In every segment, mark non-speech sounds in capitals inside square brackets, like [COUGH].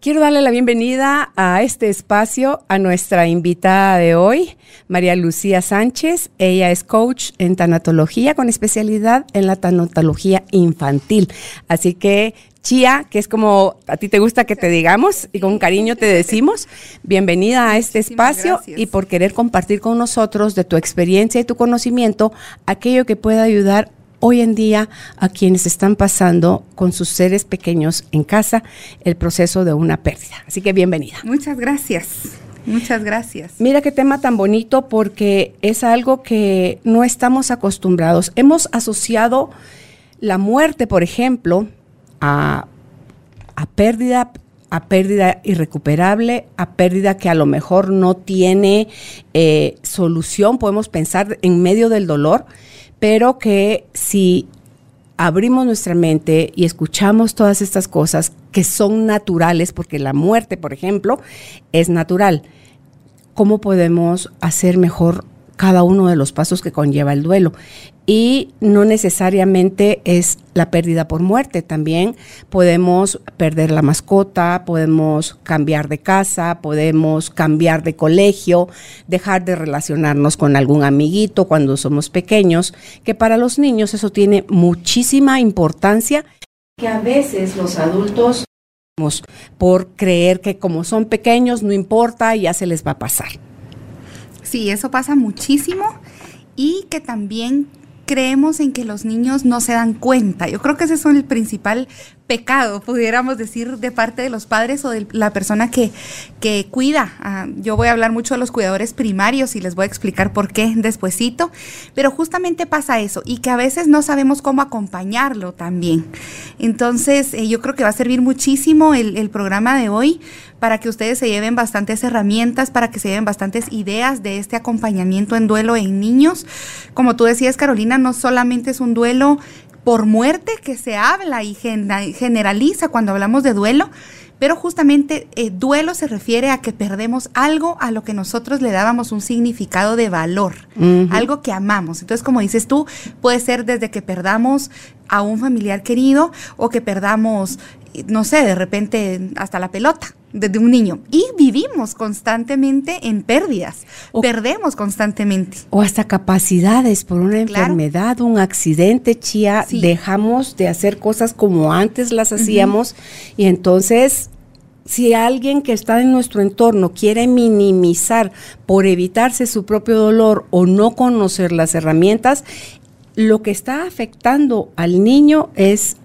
Quiero darle la bienvenida a este espacio a nuestra invitada de hoy, María Lucía Sánchez. Ella es coach en tanatología con especialidad en la tanatología infantil. Así que Chía, que es como a ti te gusta que te digamos y con cariño te decimos, bienvenida a este espacio y por querer compartir con nosotros de tu experiencia y tu conocimiento aquello que pueda ayudar hoy en día a quienes están pasando con sus seres pequeños en casa el proceso de una pérdida. Así que bienvenida. Muchas gracias. Muchas gracias. Mira qué tema tan bonito porque es algo que no estamos acostumbrados. Hemos asociado la muerte, por ejemplo, a, pérdida a pérdida irrecuperable, a pérdida que a lo mejor no tiene eh, solución, podemos pensar en medio del dolor, pero que si abrimos nuestra mente y escuchamos todas estas cosas que son naturales, porque la muerte, por ejemplo, es natural, ¿cómo podemos hacer mejor cada uno de los pasos que conlleva el duelo? Y no necesariamente es la pérdida por muerte, también podemos perder la mascota, podemos cambiar de casa, podemos cambiar de colegio, dejar de relacionarnos con algún amiguito cuando somos pequeños, que para los niños eso tiene muchísima importancia, que a veces los adultos por creer que como son pequeños no importa ya se les va a pasar. Sí, eso pasa muchísimo y que también creemos en que los niños no se dan cuenta. Yo creo que ese es el principal pecado, pudiéramos decir, de parte de los padres o de la persona que, que cuida. Ah, yo voy a hablar mucho de los cuidadores primarios y les voy a explicar por qué despuesito, pero justamente pasa eso y que a veces no sabemos cómo acompañarlo también. Entonces, eh, yo creo que va a servir muchísimo el, el programa de hoy para que ustedes se lleven bastantes herramientas, para que se lleven bastantes ideas de este acompañamiento en duelo en niños. Como tú decías, Carolina, no solamente es un duelo por muerte que se habla y generaliza cuando hablamos de duelo, pero justamente eh, duelo se refiere a que perdemos algo a lo que nosotros le dábamos un significado de valor, algo que amamos. Entonces, como dices tú, puede ser desde que perdamos a un familiar querido o que perdamos, no sé, de repente hasta la pelota desde un niño. Y vivimos constantemente en pérdidas, perdemos constantemente. O hasta capacidades por una enfermedad, un accidente, chía, dejamos de hacer cosas como antes las hacíamos. Y entonces si alguien que está en nuestro entorno quiere minimizar por evitarse su propio dolor o no conocer las herramientas, lo que está afectando al niño es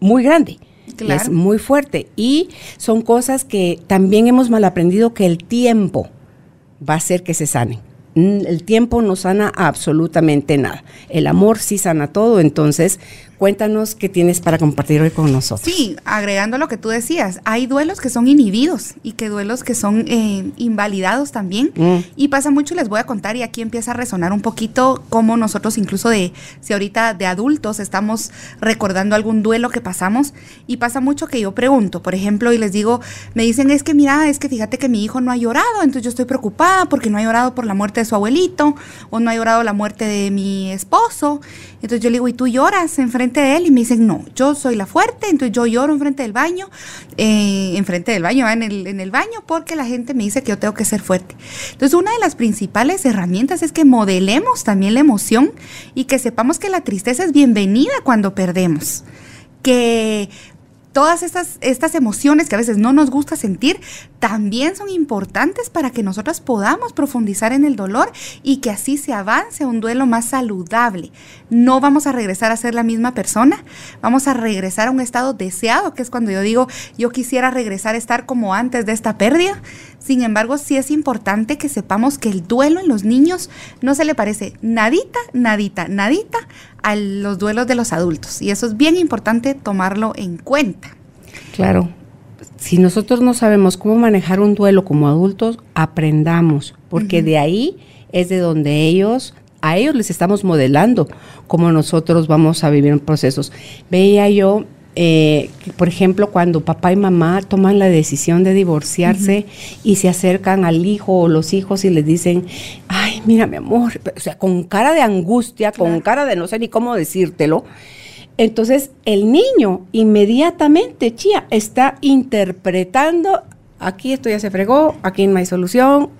muy grande. Es muy fuerte. Y son cosas que también hemos mal aprendido que el tiempo va a hacer que se sanen. Mm, el tiempo no sana absolutamente nada. El amor sí sana todo, entonces Cuéntanos qué tienes para compartir hoy con nosotros. Sí, agregando lo que tú decías, hay duelos que son inhibidos y que duelos que son eh, invalidados también. Mm. Y pasa mucho, les voy a contar, y aquí empieza a resonar un poquito cómo nosotros incluso de, si ahorita de adultos estamos recordando algún duelo que pasamos, y pasa mucho que yo pregunto, por ejemplo, y les digo, me dicen, es que mira, es que fíjate que mi hijo no ha llorado, entonces yo estoy preocupada porque no ha llorado por la muerte de su abuelito, o no ha llorado la muerte de mi esposo. Entonces yo le digo, ¿y tú lloras enfrente de él y me dicen, no, yo soy la fuerte, entonces yo lloro enfrente del baño, eh, enfrente del baño, en el, en el baño, porque la gente me dice que yo tengo que ser fuerte. Entonces, una de las principales herramientas es que modelemos también la emoción y que sepamos que la tristeza es bienvenida cuando perdemos que todas estas, estas emociones que a veces no nos gusta sentir también son importantes para que nosotros podamos profundizar en el dolor y que así se avance un duelo más saludable. No vamos a regresar a ser la misma persona, vamos a regresar a un estado deseado, que es cuando yo digo, yo quisiera regresar a estar como antes de esta pérdida. Sin embargo, sí es importante que sepamos que el duelo en los niños no se le parece nadita, nadita, nadita a los duelos de los adultos. Y eso es bien importante tomarlo en cuenta. Claro. Si nosotros no sabemos cómo manejar un duelo como adultos, aprendamos, porque de ahí es de donde ellos a ellos les estamos modelando cómo nosotros vamos a vivir en procesos. Veía yo eh, por ejemplo, cuando papá y mamá toman la decisión de divorciarse y se acercan al hijo o los hijos y les dicen, ay, mira mi amor, o sea, con cara de angustia, con cara de no sé ni cómo decírtelo. Entonces, el niño inmediatamente, chía, está interpretando, aquí esto ya se fregó, aquí no hay solución,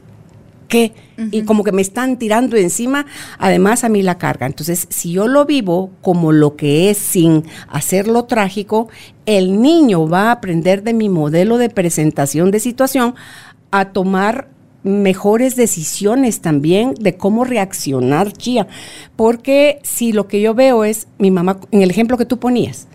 qué? Y como que me están tirando encima, además a mí la carga. Entonces, si yo lo vivo como lo que es sin hacerlo trágico, el niño va a aprender de mi modelo de presentación de situación a tomar mejores decisiones también de cómo reaccionar, Chía. Porque si lo que yo veo es mi mamá, en el ejemplo que tú ponías,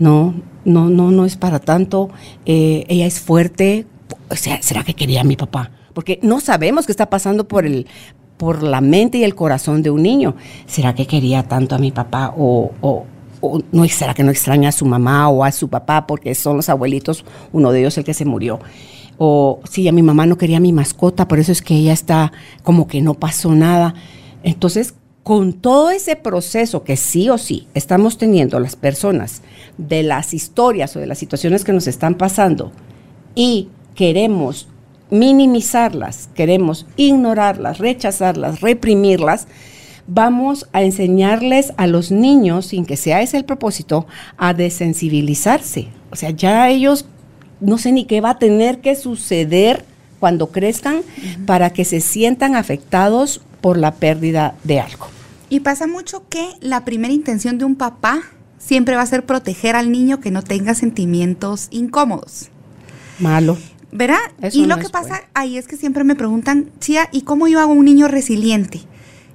no, no, no, no es para tanto, eh, ella es fuerte, o sea, ¿será que quería a mi papá? Porque no sabemos qué está pasando por el por la mente y el corazón de un niño. ¿Será que quería tanto a mi papá o, no será que no extraña a su mamá o a su papá porque son los abuelitos, uno de ellos el que se murió? O sí, a mi mamá no quería mi mascota, por eso es que ella está como que no pasó nada. Entonces, con todo ese proceso que sí o sí estamos teniendo las personas de las historias o de las situaciones que nos están pasando y queremos minimizarlas, queremos ignorarlas, rechazarlas, reprimirlas, vamos a enseñarles a los niños, sin que sea ese el propósito, a desensibilizarse. O sea, ya ellos no sé ni qué va a tener que suceder cuando crezcan para que se sientan afectados por la pérdida de algo. Y pasa mucho que la primera intención de un papá siempre va a ser proteger al niño que no tenga sentimientos incómodos. Malo. ¿Verdad? y lo que pasa ahí es que siempre me preguntan, Chía, ¿y cómo yo hago un niño resiliente?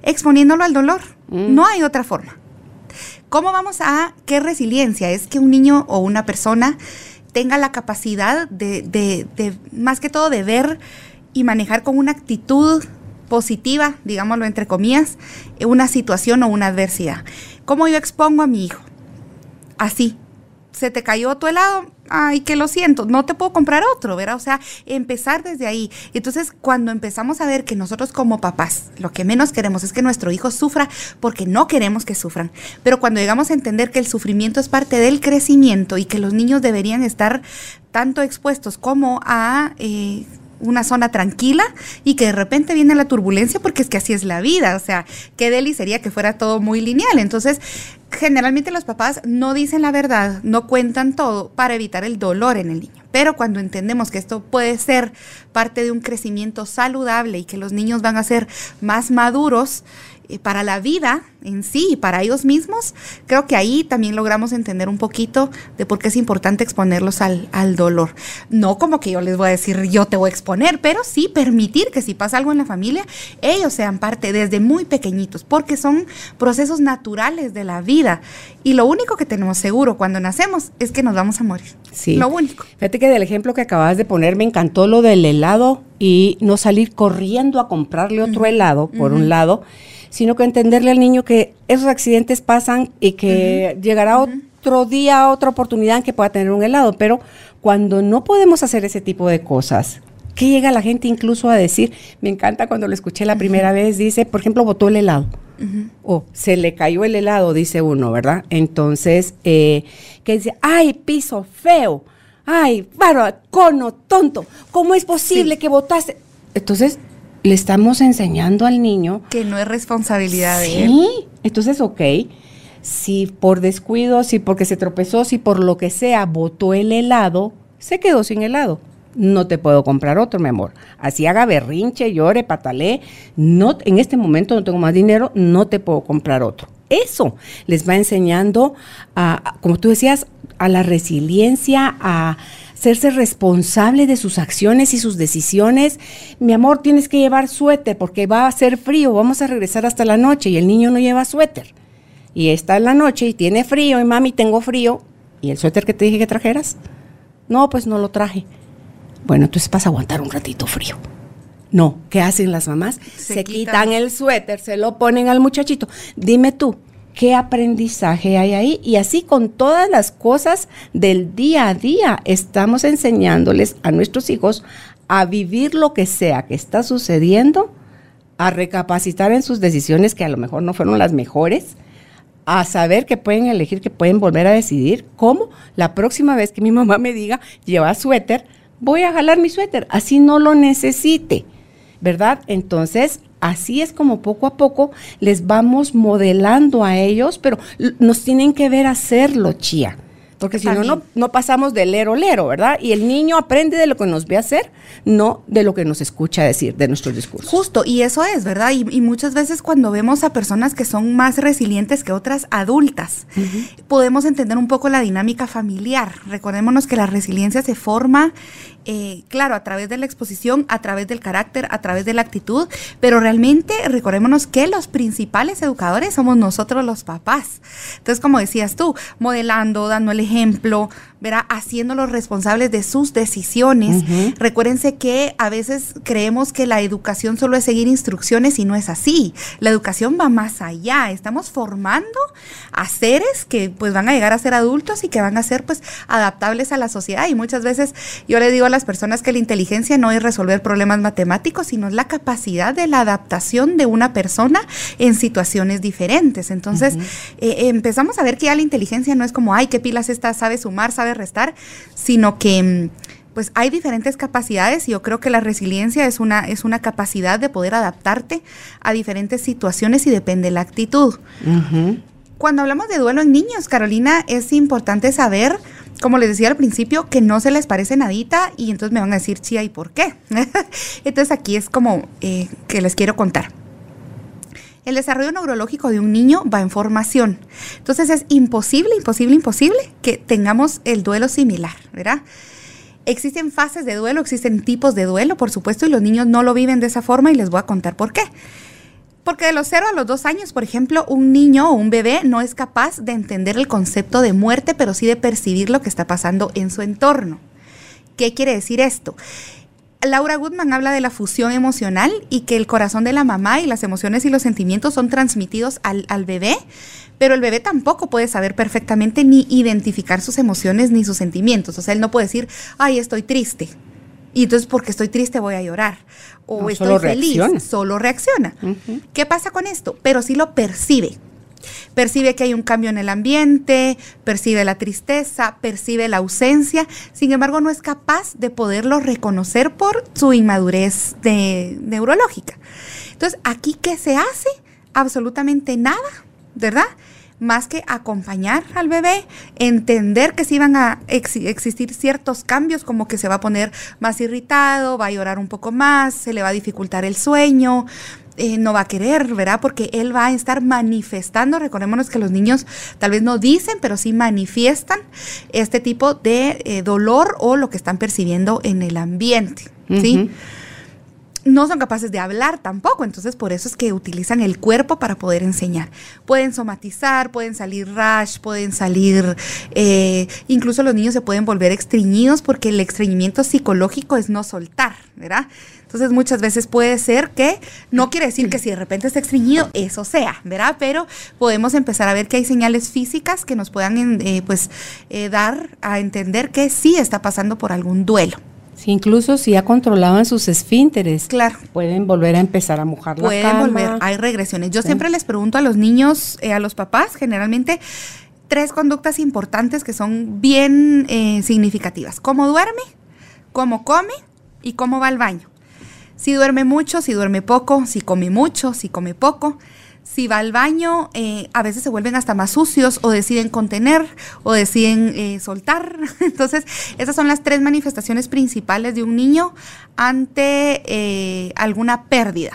Exponiéndolo al dolor. Mm. No hay otra forma. ¿Cómo vamos a qué resiliencia? Es que un niño o una persona tenga la capacidad de, de, más que todo, de ver y manejar con una actitud positiva, digámoslo entre comillas, una situación o una adversidad. ¿Cómo yo expongo a mi hijo? Así, se te cayó tu helado, ay, que lo siento, no te puedo comprar otro, ¿verdad? O sea, empezar desde ahí. Entonces, cuando empezamos a ver que nosotros como papás, lo que menos queremos es que nuestro hijo sufra porque no queremos que sufran, pero cuando llegamos a entender que el sufrimiento es parte del crecimiento y que los niños deberían estar tanto expuestos como a... Eh, una zona tranquila y que de repente viene la turbulencia porque es que así es la vida, o sea, qué deli sería que fuera todo muy lineal. Entonces, generalmente los papás no dicen la verdad, no cuentan todo para evitar el dolor en el niño. Pero cuando entendemos que esto puede ser parte de un crecimiento saludable y que los niños van a ser más maduros, para la vida en sí y para ellos mismos, creo que ahí también logramos entender un poquito de por qué es importante exponerlos al, al, dolor. No como que yo les voy a decir yo te voy a exponer, pero sí permitir que si pasa algo en la familia, ellos sean parte desde muy pequeñitos, porque son procesos naturales de la vida. Y lo único que tenemos seguro cuando nacemos es que nos vamos a morir. Sí. Lo único. Fíjate que del ejemplo que acabas de poner me encantó lo del helado y no salir corriendo a comprarle otro helado, por un lado sino que entenderle al niño que esos accidentes pasan y que llegará otro día, otra oportunidad en que pueda tener un helado. Pero cuando no podemos hacer ese tipo de cosas, ¿qué llega la gente incluso a decir? Me encanta cuando lo escuché la primera vez, dice, por ejemplo, botó el helado. O se le cayó el helado, dice uno, ¿verdad? Entonces, eh, que dice, ay, piso feo, ay, bárbaro, cono, tonto, ¿cómo es posible que botaste? Entonces, le estamos enseñando al niño. Que no es responsabilidad de él. Sí, entonces, ok, si por descuido, si porque se tropezó, si por lo que sea botó el helado, se quedó sin helado. No te puedo comprar otro, mi amor. Así haga berrinche, llore, patalé. No, en este momento no tengo más dinero, no te puedo comprar otro. Eso les va enseñando, a, como tú decías, a la resiliencia, a hacerse responsable de sus acciones y sus decisiones. Mi amor, tienes que llevar suéter porque va a hacer frío, vamos a regresar hasta la noche y el niño no lleva suéter. Y está en la noche y tiene frío y mami, tengo frío. ¿Y el suéter que te dije que trajeras? No, pues no lo traje. Bueno, entonces vas a aguantar un ratito frío. No, ¿qué hacen las mamás? Se, quitan el suéter, se lo ponen al muchachito. Dime tú, qué aprendizaje hay ahí. Y así con todas las cosas del día a día, estamos enseñándoles a nuestros hijos a vivir lo que sea que está sucediendo a recapacitar en sus decisiones que a lo mejor no fueron las mejores, a saber que pueden elegir, que pueden volver a decidir cómo la próxima vez que mi mamá me diga lleva suéter, voy a jalar mi suéter, así no lo necesite, ¿verdad? Entonces, así es como poco a poco les vamos modelando a ellos, pero nos tienen que ver hacerlo, chía. Porque si no, no, pasamos de lero lero, ¿verdad? Y el niño aprende de lo que nos ve hacer, no de lo que nos escucha decir, de nuestros discursos. Justo, y eso es, ¿verdad? Y, muchas veces cuando vemos a personas que son más resilientes que otras adultas, podemos entender un poco la dinámica familiar. Recordémonos que la resiliencia se forma eh, claro, a través de la exposición, a través del carácter, a través de la actitud, pero realmente recordémonos que los principales educadores somos nosotros los papás. Entonces, como decías tú, modelando, dando el ejemplo, verá, haciéndolos responsables de sus decisiones. Recuérdense que a veces creemos que la educación solo es seguir instrucciones y no es así. La educación va más allá. Estamos formando a seres que pues van a llegar a ser adultos y que van a ser pues adaptables a la sociedad. Y muchas veces yo le digo a las personas que la inteligencia no es resolver problemas matemáticos, sino es la capacidad de la adaptación de una persona en situaciones diferentes. Entonces eh, empezamos a ver que ya la inteligencia no es como, ay, qué pilas esta, sabe sumar, sabe restar, sino que mm, pues hay diferentes capacidades y yo creo que la resiliencia es una, es una capacidad de poder adaptarte a diferentes situaciones y depende de la actitud. Cuando hablamos de duelo en niños, Carolina, es importante saber, como les decía al principio, que no se les parece nadita y entonces me van a decir, chía, ¿y por qué? [LAUGHS] entonces aquí es como eh, que les quiero contar. El desarrollo neurológico de un niño va en formación. Entonces es imposible, imposible, imposible que tengamos el duelo similar, ¿verdad? Existen fases de duelo, existen tipos de duelo, por supuesto, y los niños no lo viven de esa forma y les voy a contar por qué. Porque de los 0 a los 2 años, por ejemplo, un niño o un bebé no es capaz de entender el concepto de muerte, pero sí de percibir lo que está pasando en su entorno. ¿Qué quiere decir esto? Laura Goodman habla de la fusión emocional y que el corazón de la mamá y las emociones y los sentimientos son transmitidos al, bebé, pero el bebé tampoco puede saber perfectamente ni identificar sus emociones ni sus sentimientos. O sea, él no puede decir, ay, estoy triste. Y entonces porque estoy triste voy a llorar. O estoy feliz. Solo reacciona. ¿Qué pasa con esto? Pero sí lo percibe percibe que hay un cambio en el ambiente, percibe la tristeza, percibe la ausencia, sin embargo no es capaz de poderlo reconocer por su inmadurez neurológica. Entonces, ¿aquí qué se hace? Absolutamente nada, ¿verdad? más que acompañar al bebé, entender que sí van a existir ciertos cambios, como que se va a poner más irritado, va a llorar un poco más, se le va a dificultar el sueño, eh, no va a querer, ¿verdad? Porque él va a estar manifestando, recordémonos que los niños tal vez no dicen, pero sí manifiestan este tipo de eh, dolor o lo que están percibiendo en el ambiente, ¿sí? no son capaces de hablar tampoco, entonces por eso es que utilizan el cuerpo para poder enseñar. Pueden somatizar, pueden salir rash, pueden salir, eh, incluso los niños se pueden volver extriñidos porque el estreñimiento psicológico es no soltar, ¿verdad? Entonces muchas veces puede ser que, no quiere decir que [CLEARS THROAT] si de repente está extriñido, eso sea, ¿verdad? Pero podemos empezar a ver que hay señales físicas que nos puedan eh, pues eh, dar a entender que sí está pasando por algún duelo. Sí, incluso si ya controlaban sus esfínteres, claro. pueden volver a empezar a mojar la cama. Pueden volver, hay regresiones. Yo siempre les pregunto a los niños, eh, a los papás, generalmente, tres conductas importantes que son bien significativas. ¿Cómo duerme? ¿Cómo come? ¿Y cómo va al baño? Si duerme mucho, si duerme poco, si come mucho, si come poco. Si va al baño, eh, a veces se vuelven hasta más sucios o deciden contener o deciden eh, soltar. [LAUGHS] Entonces, esas son las tres manifestaciones principales de un niño ante eh, alguna pérdida.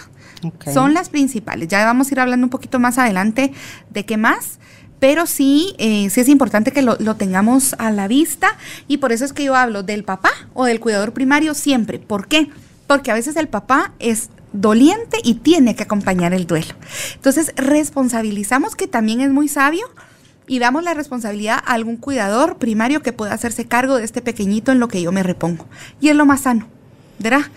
Son las principales. Ya vamos a ir hablando un poquito más adelante de qué más pero sí, sí es importante que lo, lo, tengamos a la vista y por eso es que yo hablo del papá o del cuidador primario siempre. ¿Por qué? Porque a veces el papá es doliente y tiene que acompañar el duelo. Entonces, responsabilizamos que también es muy sabio y damos la responsabilidad a algún cuidador primario que pueda hacerse cargo de este pequeñito en lo que yo me repongo. Y es lo más sano, ¿verdad?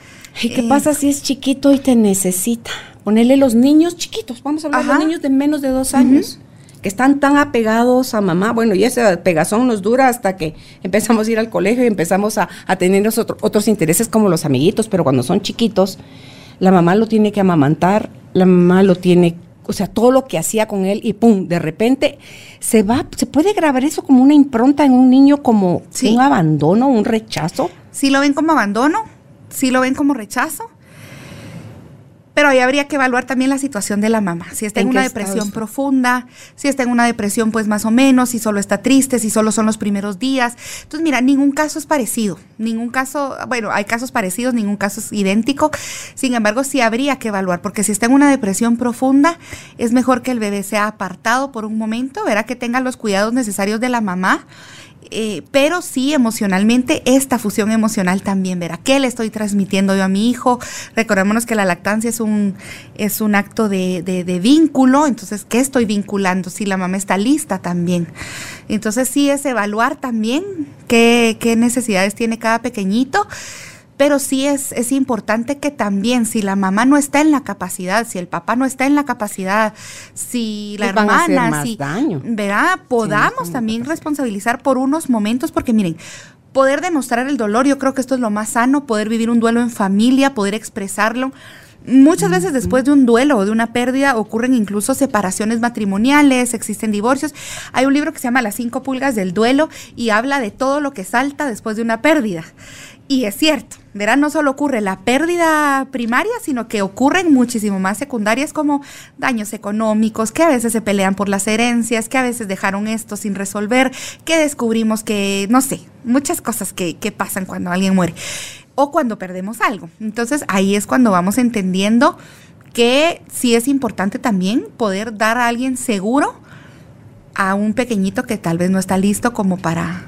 ¿Y qué pasa si es chiquito y te necesita? Ponerle los niños chiquitos, vamos a hablar de los niños de menos de dos años que están tan apegados a mamá. Bueno, y ese pegazón nos dura hasta que empezamos a ir al colegio y empezamos a, tener otros intereses como los amiguitos, pero cuando son chiquitos, la mamá lo tiene que amamantar la mamá lo tiene, o sea, todo lo que hacía con él y pum, de repente se va, se puede grabar eso como una impronta en un niño como un abandono, un rechazo. Si lo ven como abandono, si lo ven como rechazo, pero ahí habría que evaluar también la situación de la mamá. Si está en, una depresión profunda, si está en una depresión pues más o menos, si solo está triste, si solo son los primeros días. Entonces, mira, ningún caso es parecido. Ningún caso, bueno, hay casos parecidos, ningún caso es idéntico. Sin embargo, sí habría que evaluar, porque si está en una depresión profunda, es mejor que el bebé sea apartado por un momento, verá que tenga los cuidados necesarios de la mamá eh, pero sí emocionalmente, esta fusión emocional también, verá, ¿qué le estoy transmitiendo yo a mi hijo? Recordémonos que la lactancia es un, es un acto de, de, vínculo, entonces, ¿qué estoy vinculando? Si la mamá está lista también. Entonces, sí es evaluar también qué, qué necesidades tiene cada pequeñito pero sí es, es importante que también, si la mamá no está en la capacidad, si el papá no está en la capacidad, si la hermana, si, ¿verdad? Podamos también responsabilizar por unos momentos, porque miren, poder demostrar el dolor, yo creo que esto es lo más sano, poder vivir un duelo en familia, poder expresarlo. Muchas veces después de un duelo o de una pérdida ocurren incluso separaciones matrimoniales, existen divorcios. Hay un libro que se llama Las cinco pulgas del duelo y habla de todo lo que salta después de una pérdida. Y es cierto, verán, no solo ocurre la pérdida primaria, sino que ocurren muchísimo más secundarias como daños económicos, que a veces se pelean por las herencias, que a veces dejaron esto sin resolver, que descubrimos que, no sé, muchas cosas que, que pasan cuando alguien muere o cuando perdemos algo. Entonces ahí es cuando vamos entendiendo que sí es importante también poder dar a alguien seguro a un pequeñito que tal vez no está listo como para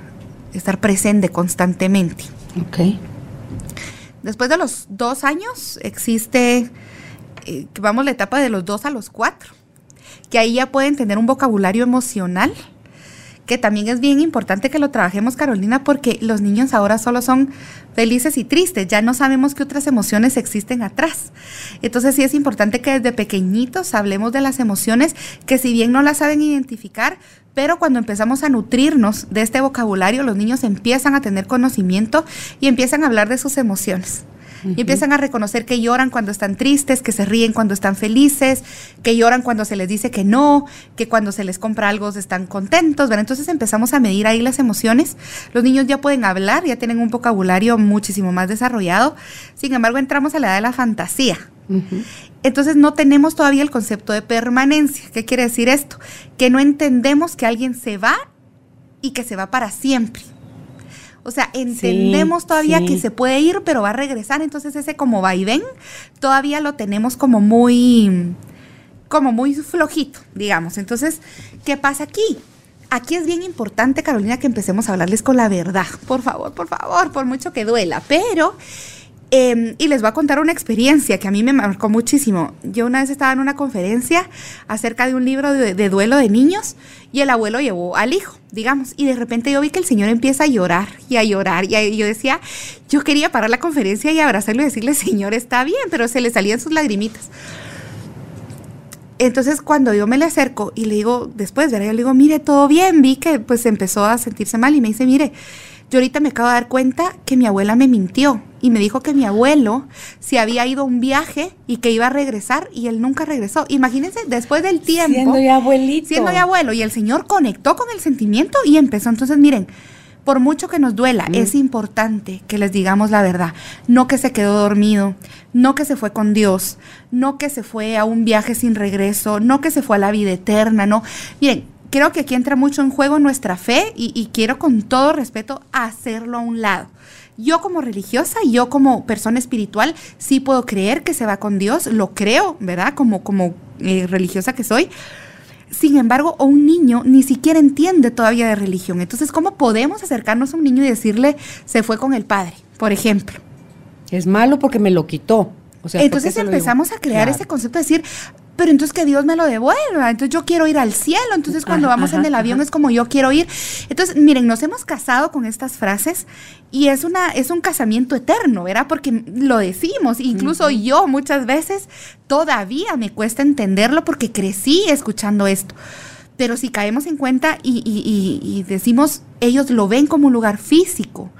estar presente constantemente. Ok. Después de los dos años existe, eh, vamos la etapa de los dos a los cuatro, que ahí ya pueden tener un vocabulario emocional, que también es bien importante que lo trabajemos, Carolina, porque los niños ahora solo son felices y tristes, ya no sabemos qué otras emociones existen atrás. Entonces sí es importante que desde pequeñitos hablemos de las emociones que si bien no las saben identificar, pero cuando empezamos a nutrirnos de este vocabulario, los niños empiezan a tener conocimiento y empiezan a hablar de sus emociones. Y empiezan a reconocer que lloran cuando están tristes, que se ríen cuando están felices, que lloran cuando se les dice que no, que cuando se les compra algo están contentos. Entonces empezamos a medir ahí las emociones. Los niños ya pueden hablar, ya tienen un vocabulario muchísimo más desarrollado. Sin embargo, entramos a la edad de la fantasía. Entonces no tenemos todavía el concepto de permanencia. ¿Qué quiere decir esto? Que no entendemos que alguien se va y que se va para siempre. O sea, entendemos todavía que se puede ir, pero va a regresar. Entonces ese como va y ven, todavía lo tenemos como muy, como muy flojito, digamos. Entonces, ¿qué pasa aquí? Aquí es bien importante, Carolina, que empecemos a hablarles con la verdad. Por favor, por favor, por mucho que duela. Pero Em, y les voy a contar una experiencia que a mí me marcó muchísimo. Yo una vez estaba en una conferencia acerca de un libro de, duelo de niños y el abuelo llevó al hijo, digamos, y de repente yo vi que el señor empieza a llorar y a llorar y yo decía, yo quería parar la conferencia y abrazarlo y decirle, señor, está bien, pero se le salían sus lagrimitas. Entonces cuando yo me le acerco y le digo, después, ¿verdad? Yo le digo, mire, todo bien, vi que pues empezó a sentirse mal y me dice, mire, yo ahorita me acabo de dar cuenta que mi abuela me mintió y me dijo que mi abuelo se había ido a un viaje y que iba a regresar y él nunca regresó. Imagínense, después del tiempo. Siendo ya abuelito. Siendo ya abuelo. Y el Señor conectó con el sentimiento y empezó. Entonces, miren, por mucho que nos duela, mm. es importante que les digamos la verdad. No que se quedó dormido, no que se fue con Dios, no que se fue a un viaje sin regreso, no que se fue a la vida eterna, no. Miren, creo que aquí entra mucho en juego nuestra fe y, quiero con todo respeto hacerlo a un lado. Yo como religiosa, yo como persona espiritual, sí puedo creer que se va con Dios, lo creo, ¿verdad? Como, como eh, religiosa que soy. Sin embargo, un niño ni siquiera entiende todavía de religión. Entonces, ¿cómo podemos acercarnos a un niño y decirle, se fue con el padre, por ejemplo? Es malo porque me lo quitó. O sea, Entonces empezamos a crear ese concepto de decir, pero entonces que Dios me lo devuelva, entonces yo quiero ir al cielo, entonces cuando vamos en el avión es como yo quiero ir. Entonces, miren, nos hemos casado con estas frases y es una es un casamiento eterno, ¿verdad? Porque lo decimos, incluso yo muchas veces todavía me cuesta entenderlo porque crecí escuchando esto. Pero si caemos en cuenta y, y decimos, ellos lo ven como un lugar físico,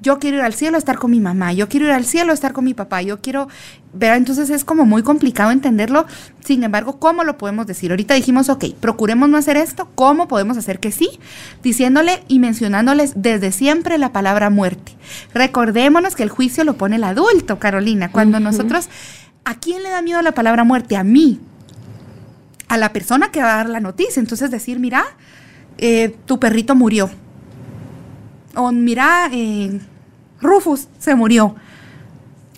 yo quiero ir al cielo a estar con mi mamá, yo quiero ir al cielo a estar con mi papá, yo quiero, ver, entonces es como muy complicado entenderlo. Sin embargo, ¿cómo lo podemos decir? Ahorita dijimos, ok, procuremos no hacer esto, ¿cómo podemos hacer que sí? Diciéndole y mencionándoles desde siempre la palabra muerte. Recordémonos que el juicio lo pone el adulto, Carolina. Cuando nosotros, ¿a quién le da miedo la palabra muerte? A mí, a la persona que va a dar la noticia. Entonces decir, mira, eh, tu perrito murió o mira, eh, Rufus se murió.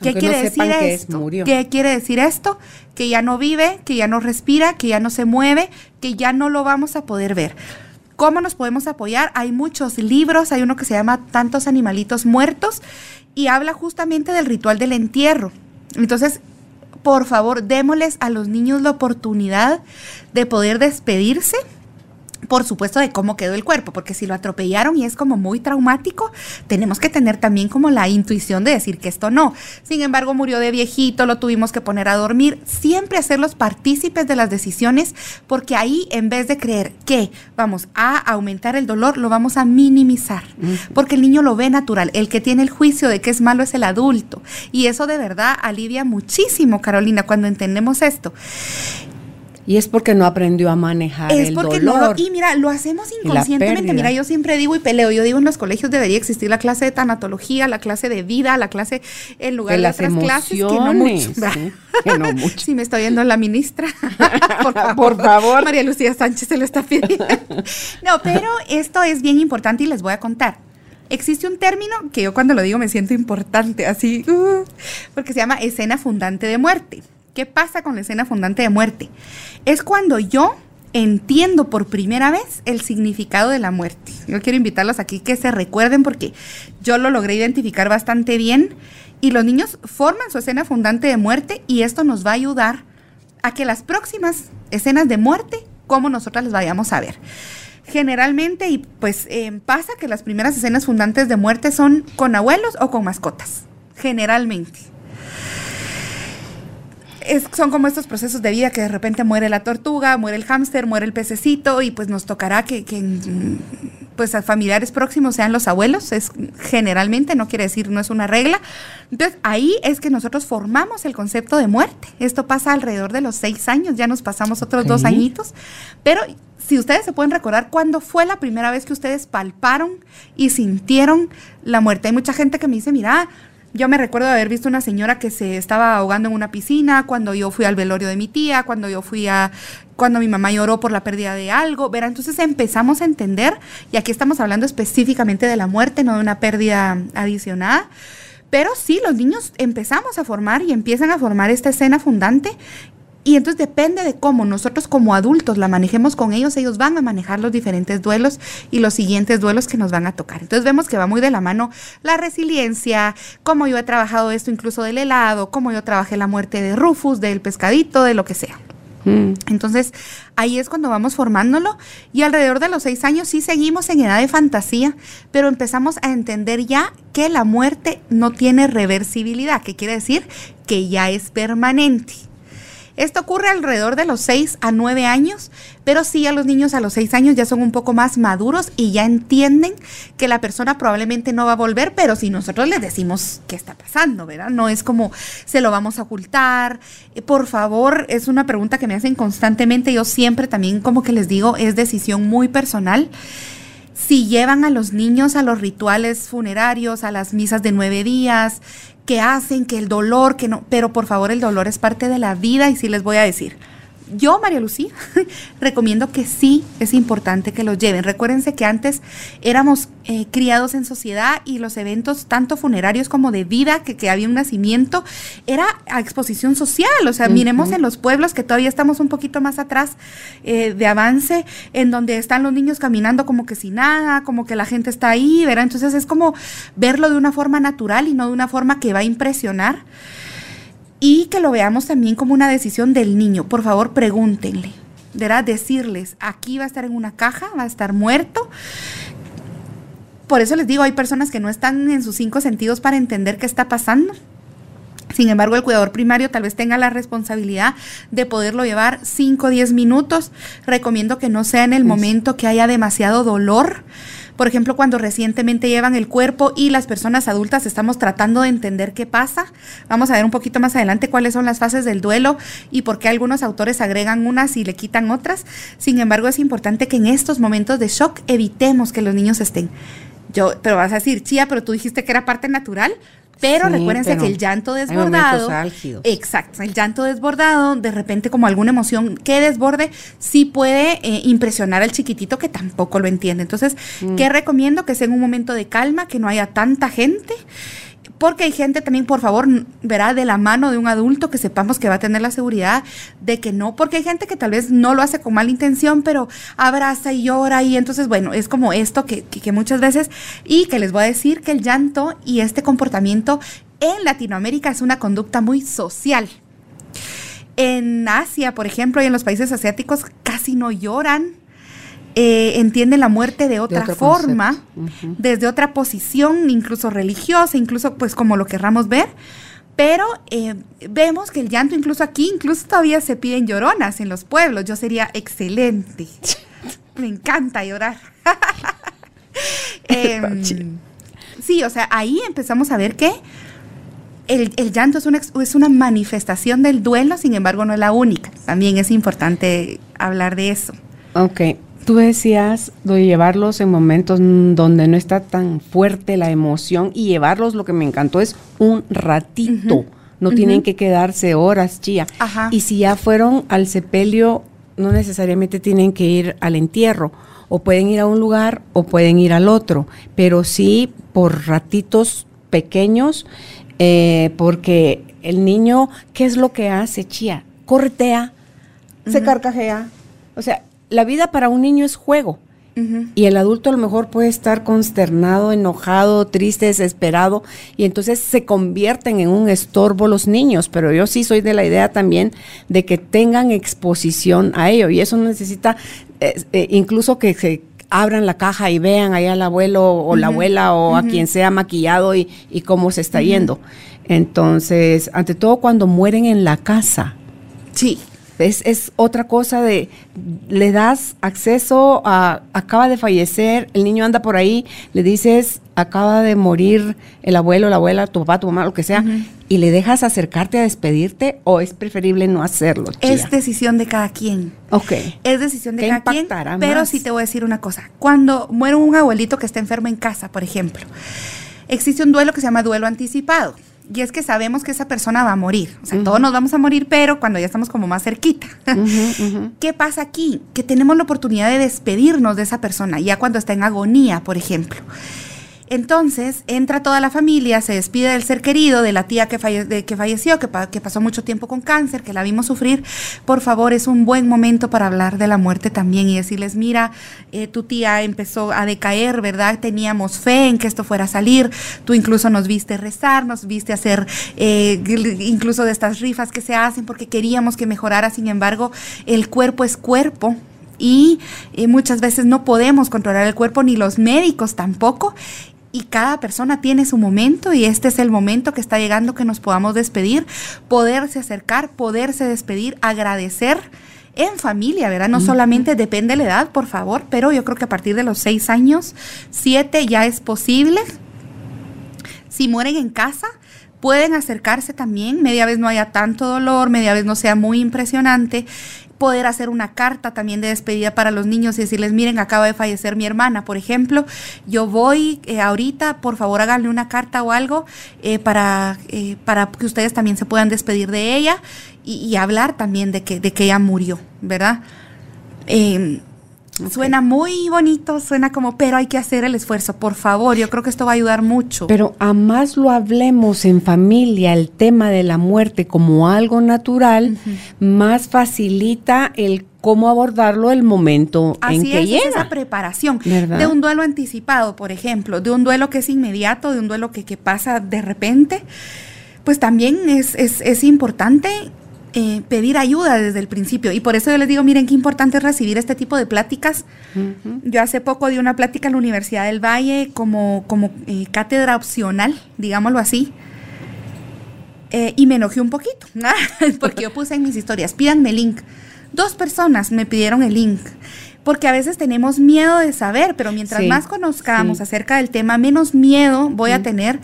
¿Qué quiere decir esto? ¿Qué quiere decir esto? Que ya no vive, que ya no respira, que ya no se mueve, que ya no lo vamos a poder ver. ¿Cómo nos podemos apoyar? Hay muchos libros, hay uno que se llama Tantos animalitos muertos y habla justamente del ritual del entierro. Entonces, por favor, démosles a los niños la oportunidad de poder despedirse por supuesto, de cómo quedó el cuerpo, porque si lo atropellaron y es como muy traumático, tenemos que tener también como la intuición de decir que esto no. Sin embargo, murió de viejito, lo tuvimos que poner a dormir, siempre hacerlos partícipes de las decisiones, porque ahí en vez de creer que vamos a aumentar el dolor, lo vamos a minimizar, porque el niño lo ve natural, el que tiene el juicio de que es malo es el adulto, y eso de verdad alivia muchísimo, Carolina, cuando entendemos esto. Y es porque no aprendió a manejar es porque No y mira, lo hacemos inconscientemente. Mira, yo siempre digo y peleo. Yo digo en los colegios debería existir la clase de tanatología, la clase de vida, la clase en lugar de, las otras clases que no mucho. que no [LAUGHS] mucho. si me estoy viendo la ministra, [LAUGHS] por, favor, por favor. María Lucía Sánchez se lo está pidiendo. [LAUGHS] no, pero esto es bien importante y les voy a contar existe un término que yo cuando lo digo me siento importante, así, uh, porque se llama escena fundante de muerte. ¿Qué pasa con la escena fundante de muerte? Es cuando yo entiendo por primera vez el significado de la muerte. Yo quiero invitarlos aquí que se recuerden porque yo lo logré identificar bastante bien y los niños forman su escena fundante de muerte y esto nos va a ayudar a que las próximas escenas de muerte, como nosotras las vayamos a ver. Generalmente, y pues eh, pasa que las primeras escenas fundantes de muerte son con abuelos o con mascotas, generalmente son como estos procesos de vida que de repente muere la tortuga, muere el hámster, muere el pececito y pues nos tocará que, pues a familiares próximos sean los abuelos, es generalmente, no quiere decir, no es una regla. Entonces ahí es que nosotros formamos el concepto de muerte. Esto pasa alrededor de los seis años, ya nos pasamos otros dos añitos, pero si ustedes se pueden recordar cuándo fue la primera vez que ustedes palparon y sintieron la muerte. Hay mucha gente que me dice, mira, yo me recuerdo haber visto una señora que se estaba ahogando en una piscina cuando yo fui al velorio de mi tía, cuando yo fui a cuando mi mamá lloró por la pérdida de algo, ¿verdad? Entonces empezamos a entender, y aquí estamos hablando específicamente de la muerte, no de una pérdida adicionada, pero sí, los niños empezamos a formar y empiezan a formar esta escena fundante y entonces depende de cómo nosotros como adultos la manejemos con ellos, ellos van a manejar los diferentes duelos y los siguientes duelos que nos van a tocar. Entonces vemos que va muy de la mano la resiliencia, cómo yo he trabajado esto incluso del helado, cómo yo trabajé la muerte de Rufus, del pescadito, de lo que sea. Mm. Entonces, ahí es cuando vamos formándolo y alrededor de los seis años sí seguimos en edad de fantasía, pero empezamos a entender ya que la muerte no tiene reversibilidad, que quiere decir que ya es permanente. Esto ocurre alrededor de los 6 a 9 años, pero sí a los niños a los 6 años ya son un poco más maduros y ya entienden que la persona probablemente no va a volver, pero si nosotros les decimos qué está pasando, ¿verdad? No es como se lo vamos a ocultar. Eh, por favor, es una pregunta que me hacen constantemente. Yo siempre también como que les digo, es decisión muy personal si llevan a los niños a los rituales funerarios, a las misas de nueve días, que hacen que el dolor, que no, pero por favor el dolor es parte de la vida y sí les voy a decir, yo, María Lucía, [LAUGHS] recomiendo que sí es importante que los lleven. Recuérdense que antes éramos eh, criados en sociedad y los eventos, tanto funerarios como de vida, que, que había un nacimiento, era a exposición social. O sea, miremos en los pueblos que todavía estamos un poquito más atrás eh, de avance, en donde están los niños caminando como que sin nada, como que la gente está ahí, ¿verdad? Entonces es como verlo de una forma natural y no de una forma que va a impresionar y que lo veamos también como una decisión del niño. Por favor, pregúntenle. ¿verdad? Decirles, aquí va a estar en una caja, va a estar muerto. Por eso les digo, hay personas que no están en sus cinco sentidos para entender qué está pasando. Sin embargo, el cuidador primario tal vez tenga la responsabilidad de poderlo llevar 5 o 10 minutos. Recomiendo que no sea en el momento que haya demasiado dolor. Por ejemplo, cuando recientemente llevan el cuerpo y las personas adultas estamos tratando de entender qué pasa. Vamos a ver un poquito más adelante cuáles son las fases del duelo y por qué algunos autores agregan unas y le quitan otras. Sin embargo, es importante que en estos momentos de shock evitemos que los niños estén. Yo, pero vas a decir, Chía, pero tú dijiste que era parte natural. Pero recuérdense que el llanto desbordado. Exacto, el llanto desbordado, de repente como alguna emoción que desborde, sí puede eh, impresionar al chiquitito que tampoco lo entiende. Entonces, mm. ¿qué recomiendo? Que sea en un momento de calma, que no haya tanta gente porque hay gente también, por favor, verá de la mano de un adulto que sepamos que va a tener la seguridad de que no, porque hay gente que tal vez no lo hace con mala intención, pero abraza y llora y entonces, bueno, es como esto que, que, muchas veces, y que les voy a decir que el llanto y este comportamiento en Latinoamérica es una conducta muy social. En Asia, por ejemplo, y en los países asiáticos casi no lloran eh, entienden la muerte de otra forma, desde otra posición, incluso religiosa, incluso pues como lo querramos ver. Pero eh, vemos que el llanto incluso aquí, incluso todavía se piden lloronas en los pueblos. Yo sería excelente. [LAUGHS] Me encanta llorar. [LAUGHS] Em, sí, o sea, ahí empezamos a ver que el, llanto es una, es una manifestación del duelo, sin embargo no es la única. También es importante hablar de eso. Ok, Tú decías de llevarlos en momentos donde no está tan fuerte la emoción y llevarlos, lo que me encantó es un ratito. No tienen que quedarse horas, chía. Y si ya fueron al sepelio, no necesariamente tienen que ir al entierro. O pueden ir a un lugar o pueden ir al otro. Pero sí por ratitos pequeños, eh, porque el niño, ¿qué es lo que hace, chía? Corretea, se carcajea. O sea, la vida para un niño es juego. Y el adulto a lo mejor puede estar consternado, enojado, triste, desesperado, y entonces se convierten en un estorbo los niños. Pero yo sí soy de la idea también de que tengan exposición a ello. Y eso necesita eh, eh, incluso que se abran la caja y vean allá al abuelo o la abuela o a quien sea maquillado y, y cómo se está yendo. Entonces, ante todo cuando mueren en la casa. Sí. Es, otra cosa de, le das acceso a, acaba de fallecer, el niño anda por ahí, le dices, acaba de morir el abuelo, la abuela, tu papá, tu mamá, lo que sea, y le dejas acercarte a despedirte o es preferible no hacerlo. Es decisión de cada quien. Ok. Es decisión de cada quien. Pero sí te voy a decir una cosa. Cuando muere un abuelito que está enfermo en casa, por ejemplo, existe un duelo que se llama duelo anticipado y es que sabemos que esa persona va a morir. O sea, todos nos vamos a morir, pero cuando ya estamos como más cerquita. [LAUGHS] ¿Qué pasa aquí? Que tenemos la oportunidad de despedirnos de esa persona, ya cuando está en agonía, por ejemplo. Entonces entra toda la familia, se despide del ser querido, de la tía que, que falleció, que, pasó mucho tiempo con cáncer, que la vimos sufrir. Por favor, es un buen momento para hablar de la muerte también y decirles, mira, eh, tu tía empezó a decaer, ¿verdad? Teníamos fe en que esto fuera a salir. Tú incluso nos viste rezar, nos viste hacer eh, incluso de estas rifas que se hacen porque queríamos que mejorara. Sin embargo, el cuerpo es cuerpo y eh, muchas veces no podemos controlar el cuerpo, ni los médicos tampoco y cada persona tiene su momento y este es el momento que está llegando que nos podamos despedir, poderse acercar, poderse despedir, agradecer en familia, ¿verdad? No solamente depende de la edad, por favor, pero yo creo que a partir de los seis años, siete ya es posible. Si mueren en casa, pueden acercarse también, media vez no haya tanto dolor, media vez no sea muy impresionante poder hacer una carta también de despedida para los niños y decirles, miren, acaba de fallecer mi hermana, por ejemplo, yo voy eh, ahorita, por favor háganle una carta o algo eh, para, eh, para que ustedes también se puedan despedir de ella y, hablar también de que, de que ella murió, ¿verdad? Suena muy bonito, suena como, pero hay que hacer el esfuerzo, por favor, yo creo que esto va a ayudar mucho. Pero a más lo hablemos en familia, el tema de la muerte como algo natural, más facilita el cómo abordarlo el momento en que es, llega. esa preparación de un duelo anticipado, por ejemplo, de un duelo que es inmediato, de un duelo que, que pasa de repente, pues también es, es, es importante eh, pedir ayuda desde el principio. Y por eso yo les digo, miren qué importante es recibir este tipo de pláticas. Yo hace poco di una plática en la Universidad del Valle como, como eh, cátedra opcional, digámoslo así. eh, y me enojé un poquito, [LAUGHS] porque yo puse en mis historias, pídanme link. Dos personas me pidieron el link porque a veces tenemos miedo de saber, pero mientras más conozcamos acerca del tema, menos miedo voy a tener.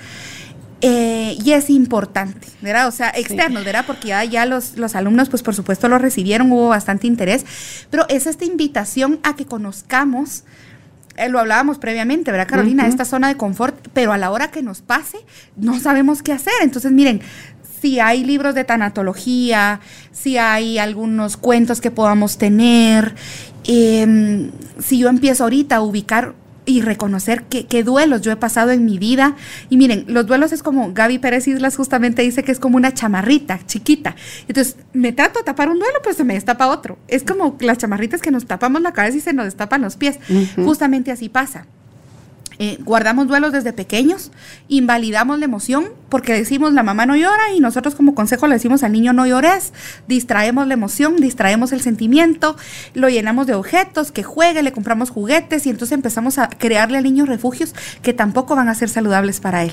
Eh, y es importante, ¿verdad? O sea, externos, ¿verdad? Porque ya, ya los, los, alumnos, pues por supuesto lo recibieron, hubo bastante interés, pero es esta invitación a que conozcamos, eh, lo hablábamos previamente, ¿verdad, Carolina? Esta zona de confort, pero a la hora que nos pase, no sabemos qué hacer. Entonces, miren, si hay libros de tanatología, si hay algunos cuentos que podamos tener, em, si yo empiezo ahorita a ubicar y reconocer qué, duelos yo he pasado en mi vida. Y miren, los duelos es como, Gaby Pérez Islas justamente dice que es como una chamarrita chiquita. Entonces, me trato de tapar un duelo, pero se me destapa otro. Es como las chamarritas que nos tapamos la cabeza y se nos destapan los pies. Justamente así pasa. Eh, guardamos duelos desde pequeños, invalidamos la emoción porque decimos la mamá no llora y nosotros como consejo le decimos al niño no llores, distraemos la emoción, distraemos el sentimiento, lo llenamos de objetos, que juegue, le compramos juguetes y entonces empezamos a crearle al niño refugios que tampoco van a ser saludables para él.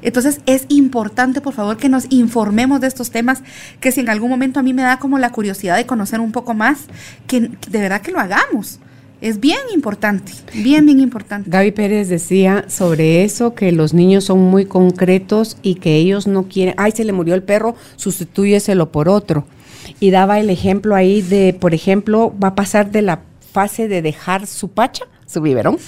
Entonces es importante por favor que nos informemos de estos temas, que si en algún momento a mí me da como la curiosidad de conocer un poco más, que de verdad que lo hagamos es bien importante, bien, bien importante. Gaby Pérez decía sobre eso, que los niños son muy concretos y que ellos no quieren, ay, se le murió el perro, sustitúyeselo por otro. Y daba el ejemplo ahí de, por ejemplo, va a pasar de la fase de dejar su pacha, su biberón,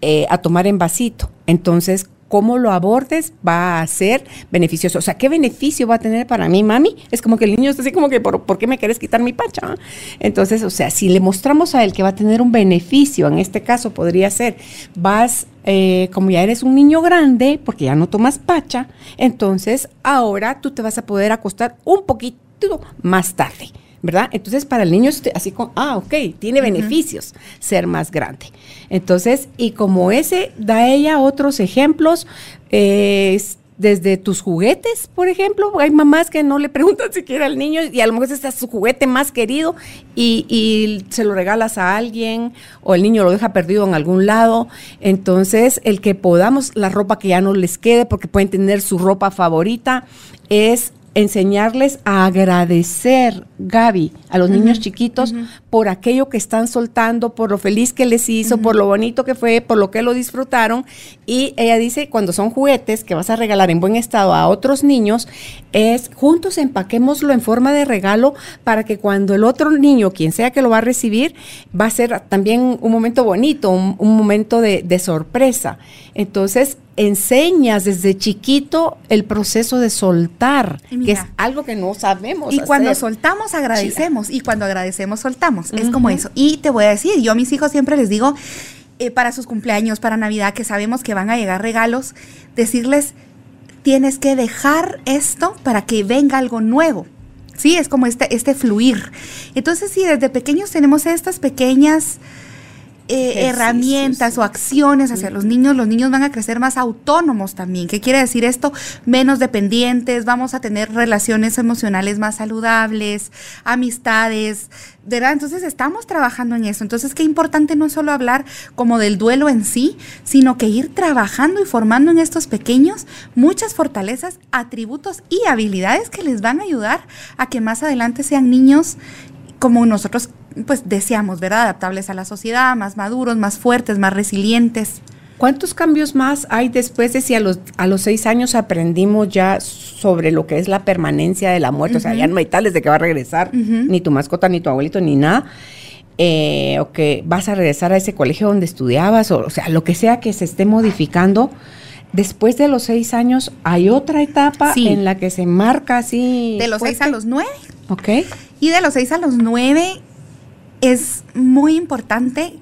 eh, a tomar en vasito. Entonces, cómo lo abordes va a ser beneficioso. O sea, ¿qué beneficio va a tener para mí, mami? Es como que el niño está así como que, ¿por, qué me quieres quitar mi pacha? Entonces, o sea, si le mostramos a él que va a tener un beneficio, en este caso podría ser, vas, eh, como ya eres un niño grande, porque ya no tomas pacha, entonces ahora tú te vas a poder acostar un poquito más tarde. ¿Verdad? Entonces, para el niño, así como, ah, ok, tiene beneficios ser más grande. Entonces, y como ese, da ella otros ejemplos, desde tus juguetes, por ejemplo, hay mamás que no le preguntan [LAUGHS] siquiera al niño y a lo mejor ese es su juguete más querido y, y, se lo regalas a alguien o el niño lo deja perdido en algún lado. Entonces, el que podamos la ropa que ya no les quede porque pueden tener su ropa favorita es enseñarles a agradecer, Gaby, a los niños chiquitos por aquello que están soltando, por lo feliz que les hizo, por lo bonito que fue, por lo que lo disfrutaron. Y ella dice, cuando son juguetes que vas a regalar en buen estado a otros niños, es juntos empaquémoslo en forma de regalo para que cuando el otro niño, quien sea que lo va a recibir, va a ser también un momento bonito, un, momento de, de sorpresa. Entonces, enseñas desde chiquito el proceso de soltar, que es algo que no sabemos. Y cuando soltamos, agradecemos. Y cuando agradecemos, soltamos. Es como eso. Y te voy a decir, yo a mis hijos siempre les digo, eh, para sus cumpleaños, para Navidad, que sabemos que van a llegar regalos, decirles, tienes que dejar esto para que venga algo nuevo. Sí, es como este, este fluir. Entonces, sí, desde pequeños tenemos estas pequeñas eh, herramientas o acciones hacia los niños, los niños van a crecer más autónomos también. ¿Qué quiere decir esto? Menos dependientes, vamos a tener relaciones emocionales más saludables, amistades, ¿verdad? Entonces estamos trabajando en eso. Entonces, qué importante no solo hablar como del duelo en sí, sino que ir trabajando y formando en estos pequeños muchas fortalezas, atributos y habilidades que les van a ayudar a que más adelante sean niños como nosotros pues deseamos, ¿verdad? Adaptables a la sociedad, más maduros, más fuertes, más resilientes. ¿Cuántos cambios más hay después de si a los, a los seis años aprendimos ya sobre lo que es la permanencia de la muerte? O sea, ya no hay tales de que va a regresar ni tu mascota, ni tu abuelito, ni nada. Eh, o que vas a regresar a ese colegio donde estudiabas, o, o sea, lo que sea que se esté modificando. Después de los seis años, hay otra etapa en la que se marca así. De los seis a los nueve. Ok. Y de los seis a los nueve es muy importante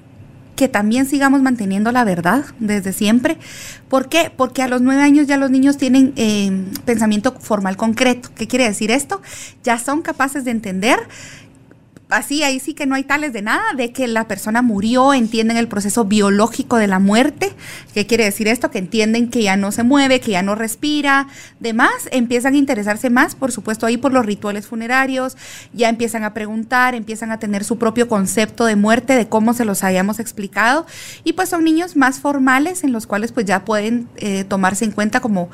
que también sigamos manteniendo la verdad desde siempre. ¿Por qué? Porque a los nueve años ya los niños tienen eh, pensamiento formal concreto. ¿Qué quiere decir esto? Ya son capaces de entender así, ahí sí que no hay tales de nada, de que la persona murió, entienden el proceso biológico de la muerte. ¿Qué quiere decir esto? Que entienden que ya no se mueve, que ya no respira, demás, empiezan a interesarse más, por supuesto, ahí por los rituales funerarios, ya empiezan a preguntar, empiezan a tener su propio concepto de muerte, de cómo se los hayamos explicado, y pues son niños más formales en los cuales pues ya pueden eh, tomarse en cuenta como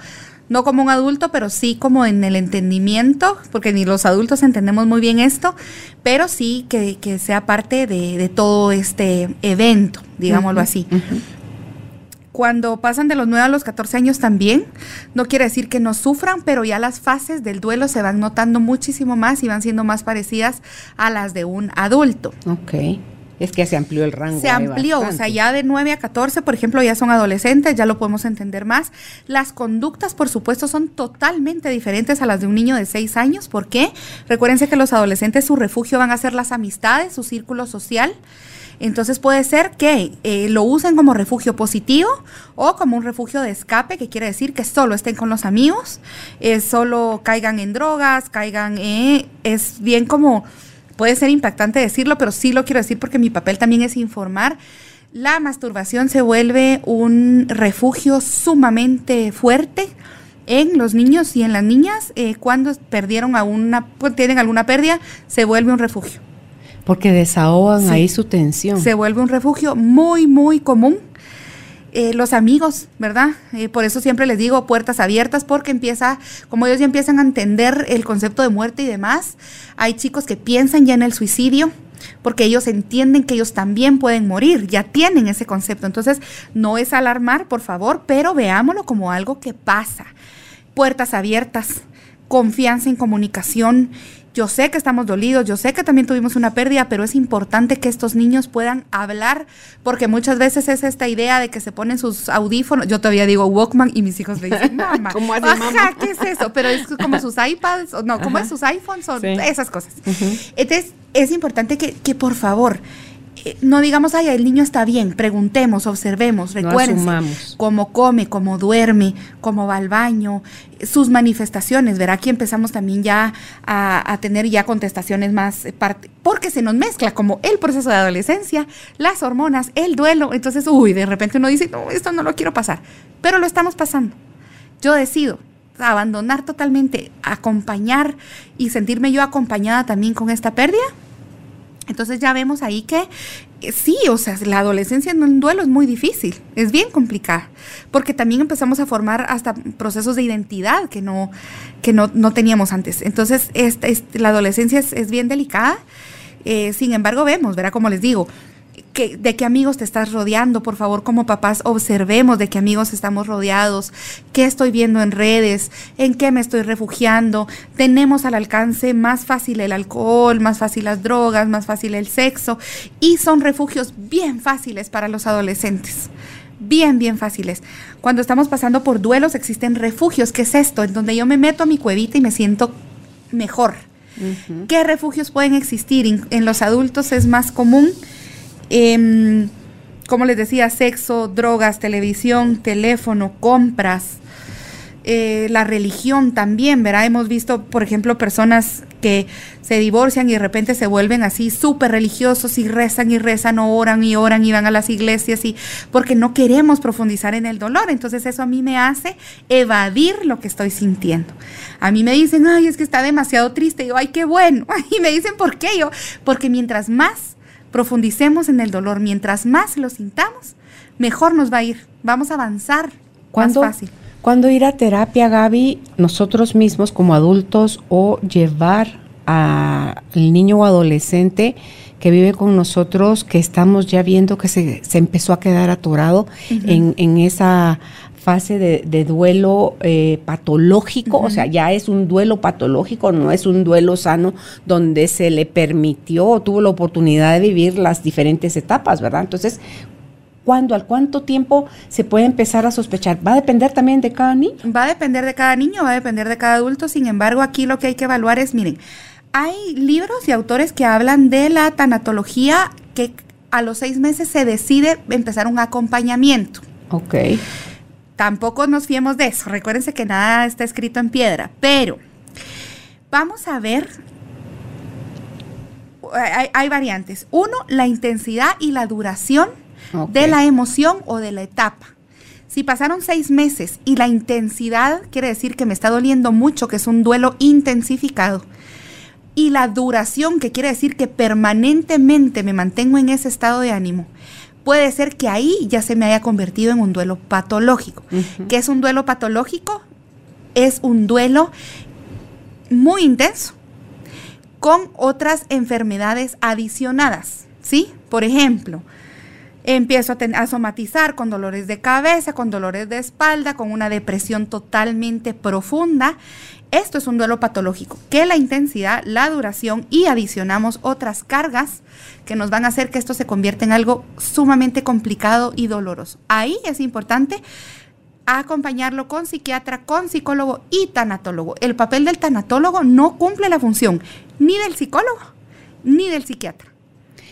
no como un adulto, pero sí como en el entendimiento, porque ni los adultos entendemos muy bien esto, pero sí que, sea parte de, todo este evento, digámoslo así. Cuando pasan de los 9 a los 14 años también, no quiere decir que no sufran, pero ya las fases del duelo se van notando muchísimo más y van siendo más parecidas a las de un adulto. Ok. Es que se amplió el rango. Se amplió, o sea, ya de 9 a 14, por ejemplo, ya son adolescentes, ya lo podemos entender más. Las conductas, por supuesto, son totalmente diferentes a las de un niño de 6 años. ¿Por qué? Recuérdense que los adolescentes, su refugio van a ser las amistades, su círculo social. Entonces puede ser que eh, lo usen como refugio positivo o como un refugio de escape, que quiere decir que solo estén con los amigos, eh, solo caigan en drogas, caigan, eh, es bien como, puede ser impactante decirlo, pero sí lo quiero decir porque mi papel también es informar. La masturbación se vuelve un refugio sumamente fuerte en los niños y en las niñas. cuando perdieron a una, pues, tienen alguna pérdida, se vuelve un refugio. Porque desahogan ahí su tensión. Se vuelve un refugio muy, muy común. Eh, los amigos, ¿verdad? Eh, por eso siempre les digo puertas abiertas, porque empieza, como ellos ya empiezan a entender el concepto de muerte y demás, hay chicos que piensan ya en el suicidio, porque ellos entienden que ellos también pueden morir, ya tienen ese concepto. Entonces, no es alarmar, por favor, pero veámoslo como algo que pasa. Puertas abiertas, confianza en comunicación yo sé que estamos dolidos, yo sé que también tuvimos una pérdida, pero es importante que estos niños puedan hablar, porque muchas veces es esta idea de que se ponen sus audífonos, yo todavía digo Walkman y mis hijos me dicen, [LAUGHS] mamá, ¿Cómo hace, mamá? ¿qué es eso? Pero es como sus iPads, o no, como es sus iPhones, o esas cosas. Entonces, es importante que, que por favor, eh, no digamos, ay, el niño está bien, preguntemos, observemos, recuerden cómo come, cómo duerme, cómo va al baño, sus manifestaciones, verá aquí empezamos también ya a, tener ya contestaciones más, eh, porque se nos mezcla como el proceso de adolescencia, las hormonas, el duelo, entonces, uy, de repente uno dice, no, esto no lo quiero pasar, pero lo estamos pasando. Yo decido abandonar totalmente, acompañar y sentirme yo acompañada también con esta pérdida entonces ya vemos ahí que eh, sí, o sea, la adolescencia en un duelo es muy difícil, es bien complicada, porque también empezamos a formar hasta procesos de identidad que no, que no, teníamos antes. Entonces, la adolescencia es, bien delicada. Eh, sin embargo, vemos, verá, como les digo, de qué amigos te estás rodeando. Por favor, como papás, observemos de qué amigos estamos rodeados, qué estoy viendo en redes, en qué me estoy refugiando. Tenemos al alcance más fácil el alcohol, más fácil las drogas, más fácil el sexo y son refugios bien fáciles para los adolescentes bien, bien fáciles. Cuando estamos pasando por duelos existen refugios. ¿Qué es esto? En donde yo me meto a mi cuevita y me siento mejor. ¿Qué refugios pueden existir? En los adultos es más común Em, como les decía, sexo, drogas, televisión, teléfono, compras, eh, la religión también, ¿verdad? Hemos visto, por ejemplo, personas que se divorcian y de repente se vuelven así súper religiosos y rezan y rezan o oran y oran y van a las iglesias y porque no queremos profundizar en el dolor. Entonces eso a mí me hace evadir lo que estoy sintiendo. A mí me dicen, ay, es que está demasiado triste. Y yo, ay, qué bueno. [LAUGHS] Y me dicen, ¿por qué? Yo, porque mientras más profundicemos en el dolor, mientras más lo sintamos, mejor nos va a ir, vamos a avanzar más fácil. Cuando ir a terapia, Gaby, nosotros mismos como adultos o llevar al niño o adolescente que vive con nosotros, que estamos ya viendo que se, empezó a quedar atorado en, en, esa fase de, duelo eh, patológico, o sea, ya es un duelo patológico, no es un duelo sano donde se le permitió, tuvo la oportunidad de vivir las diferentes etapas, ¿verdad? Entonces, ¿cuándo, al cuánto tiempo se puede empezar a sospechar? ¿Va a depender también de cada niño? Va a depender de cada niño, va a depender de cada adulto, sin embargo, aquí lo que hay que evaluar es, miren, hay libros y autores que hablan de la tanatología que a los seis meses se decide empezar un acompañamiento. Ok tampoco nos fiemos de eso. Recuérdense que nada está escrito en piedra, pero vamos a ver. Hay, variantes. Uno, la intensidad y la duración de la emoción o de la etapa. Si pasaron seis meses y la intensidad quiere decir que me está doliendo mucho, que es un duelo intensificado, y la duración, que quiere decir que permanentemente me mantengo en ese estado de ánimo, puede ser que ahí ya se me haya convertido en un duelo patológico. ¿Qué es un duelo patológico? es un duelo muy intenso con otras enfermedades adicionadas, ¿sí? Por ejemplo, empiezo a, somatizar con dolores de cabeza, con dolores de espalda, con una depresión totalmente profunda. Esto es un duelo patológico, que la intensidad, la duración y adicionamos otras cargas que nos van a hacer que esto se convierta en algo sumamente complicado y doloroso. Ahí es importante acompañarlo con psiquiatra, con psicólogo y tanatólogo. El papel del tanatólogo no cumple la función ni del psicólogo ni del psiquiatra.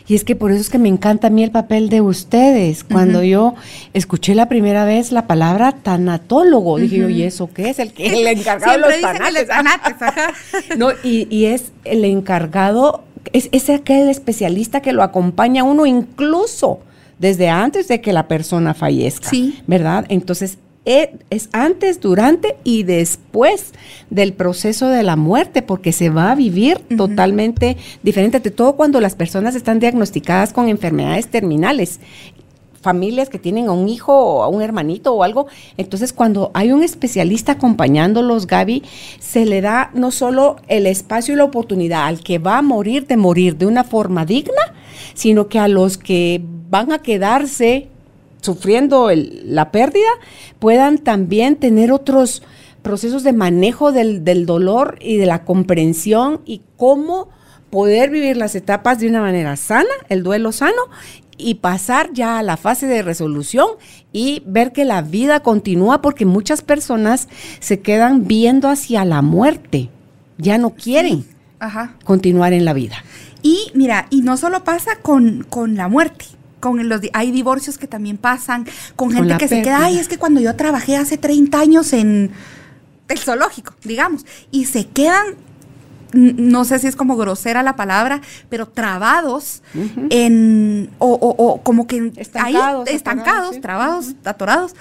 Y es que por eso es que me encanta a mí el papel de ustedes. Cuando yo escuché la primera vez la palabra tanatólogo, dije yo, ¿y eso qué es? El, que, el [LAUGHS] encargado de los tanates. [LAUGHS] no, y, y, es el encargado, es, es aquel especialista que lo acompaña a uno incluso desde antes de que la persona fallezca. Sí. ¿Verdad? Entonces, es antes, durante y después del proceso de la muerte, porque se va a vivir totalmente diferente, de todo cuando las personas están diagnosticadas con enfermedades terminales familias que tienen a un hijo o a un hermanito o algo. Entonces, cuando hay un especialista acompañándolos, Gaby, se le da no solo el espacio y la oportunidad al que va a morir de morir de una forma digna, sino que a los que van a quedarse sufriendo la pérdida puedan también tener otros procesos de manejo del, del, dolor y de la comprensión y cómo poder vivir las etapas de una manera sana, el duelo sano, y pasar ya a la fase de resolución y ver que la vida continúa porque muchas personas se quedan viendo hacia la muerte, ya no quieren continuar en la vida. Y mira, y no solo pasa con, con la muerte, con los hay divorcios que también pasan, con gente que se queda, ay, es que cuando yo trabajé hace 30 años en el zoológico, digamos, y se quedan no sé si es como grosera la palabra, pero trabados en, o, como que estancados, ahí, estancados, trabados, atorados,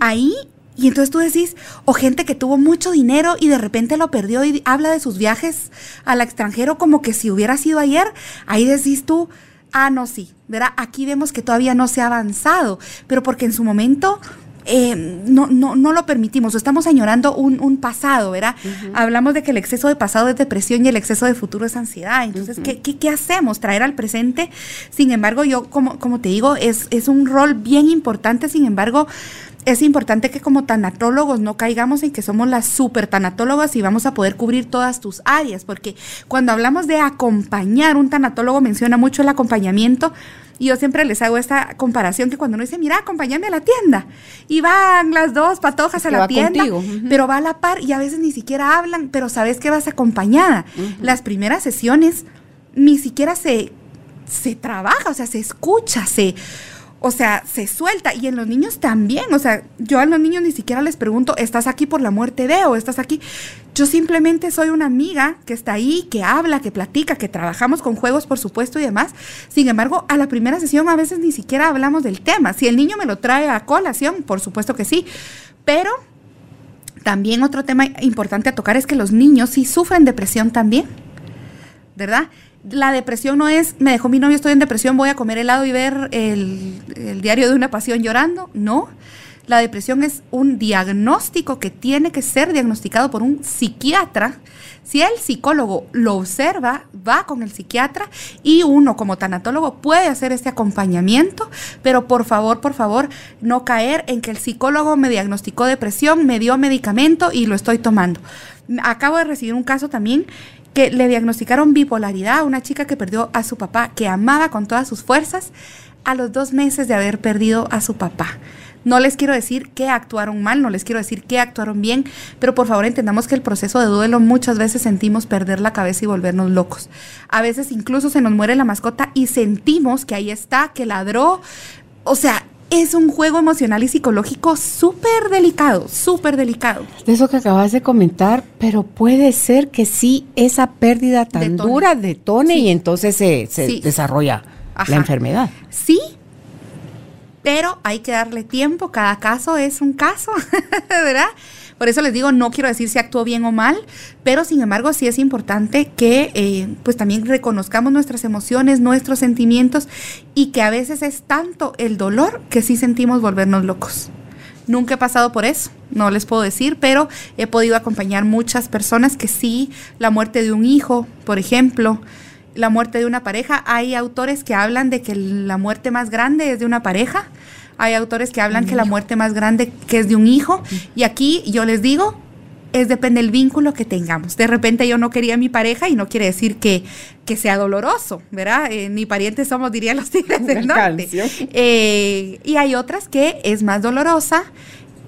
ahí. Y entonces tú decís, o gente que tuvo mucho dinero y de repente lo perdió y habla de sus viajes al extranjero como que si hubiera sido ayer, ahí decís tú, ah, no, sí, ¿verdad? Aquí vemos que todavía no se ha avanzado, pero porque en su momento eh, no, no, no lo permitimos, estamos añorando un, pasado, ¿verdad? Hablamos de que el exceso de pasado es depresión y el exceso de futuro es ansiedad. Entonces, ¿qué, qué, hacemos? Traer al presente. Sin embargo, yo, como, como te digo, es, es un rol bien importante, sin embargo, es importante que como tanatólogos no caigamos en que somos las super tanatólogas y vamos a poder cubrir todas tus áreas, porque cuando hablamos de acompañar, un tanatólogo menciona mucho el acompañamiento. Y yo siempre les hago esta comparación que cuando uno dice, mira, acompáñame a la tienda. Y van las dos patojas a la tienda, pero va a la par y a veces ni siquiera hablan, pero sabes que vas acompañada. Las primeras sesiones ni siquiera se, se trabaja, o sea, se escucha, se o sea, se suelta. Y en los niños también. O sea, yo a los niños ni siquiera les pregunto, ¿estás aquí por la muerte de o estás aquí? Yo simplemente soy una amiga que está ahí, que habla, que platica, que trabajamos con juegos, por supuesto, y demás. Sin embargo, a la primera sesión a veces ni siquiera hablamos del tema. Si el niño me lo trae a colación, por supuesto que sí. Pero también otro tema importante a tocar es que los niños sí sufren depresión también. ¿Verdad? La depresión no es, me dejó mi novio, estoy en depresión, voy a comer helado y ver el, diario de una pasión llorando. No, la depresión es un diagnóstico que tiene que ser diagnosticado por un psiquiatra. Si el psicólogo lo observa, va con el psiquiatra y uno como tanatólogo puede hacer este acompañamiento, pero por favor, por favor, no caer en que el psicólogo me diagnosticó depresión, me dio medicamento y lo estoy tomando. Acabo de recibir un caso también que le diagnosticaron bipolaridad a una chica que perdió a su papá, que amaba con todas sus fuerzas, a los dos meses de haber perdido a su papá. No les quiero decir que actuaron mal, no les quiero decir que actuaron bien, pero por favor entendamos que el proceso de duelo muchas veces sentimos perder la cabeza y volvernos locos. A veces incluso se nos muere la mascota y sentimos que ahí está, que ladró. O sea, es un juego emocional y psicológico súper delicado, súper delicado. De eso que acabas de comentar, pero puede ser que sí esa pérdida tan dura detone y entonces se, desarrolla la enfermedad. Sí, pero hay que darle tiempo, cada caso es un caso, [LAUGHS] ¿verdad? Por eso les digo, no quiero decir si actuó bien o mal, pero sin embargo sí es importante que eh, pues también reconozcamos nuestras emociones, nuestros sentimientos y que a veces es tanto el dolor que sí sentimos volvernos locos. Nunca he pasado por eso, no les puedo decir, pero he podido acompañar muchas personas que sí, la muerte de un hijo, por ejemplo, la muerte de una pareja. Hay autores que hablan de que la muerte más grande es de una pareja. Hay autores que hablan que la muerte más grande que es de un hijo. Y aquí yo les digo, es depende del vínculo que tengamos. De repente yo no quería a mi pareja y no quiere decir que, que sea doloroso, ¿verdad? Eh, ni parientes somos, dirían los tigres del norte. Eh, y hay otras que es más dolorosa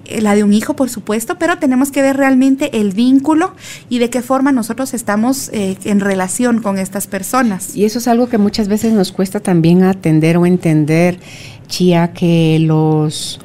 eh, la de un hijo, por supuesto, pero tenemos que ver realmente el vínculo y de qué forma nosotros estamos en relación con estas personas. Y eso es algo que muchas veces nos cuesta también atender o entender, Chía, que los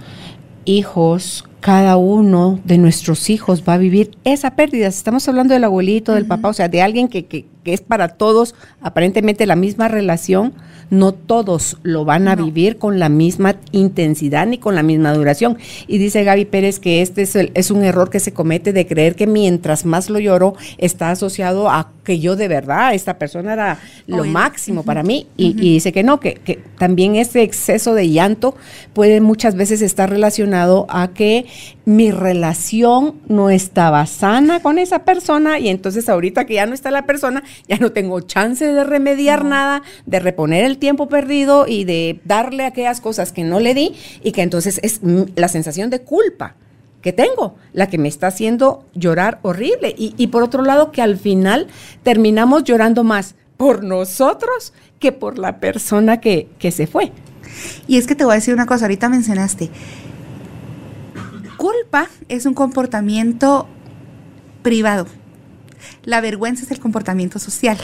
hijos cada uno de nuestros hijos va a vivir esa pérdida. Estamos hablando del abuelito, del papá, o sea, de alguien que, que, que, es para todos aparentemente la misma relación, no todos lo van a vivir con la misma intensidad ni con la misma duración. Y dice Gaby Pérez que este es, es un error que se comete de creer que mientras más lo lloro está asociado a que yo de verdad, esta persona era lo máximo para mí. Y, dice que no, que, que también ese exceso de llanto puede muchas veces estar relacionado a que mi relación no estaba sana con esa persona y entonces ahorita que ya no está la persona, ya no tengo chance de remediar nada, de reponer el tiempo perdido y de darle aquellas cosas que no le di y que entonces es la sensación de culpa que tengo, la que me está haciendo llorar horrible. Y, y por otro lado, que al final terminamos llorando más por nosotros que por la persona que, que se fue. Y es que te voy a decir una cosa, ahorita mencionaste, culpa es un comportamiento privado. La vergüenza es el comportamiento social.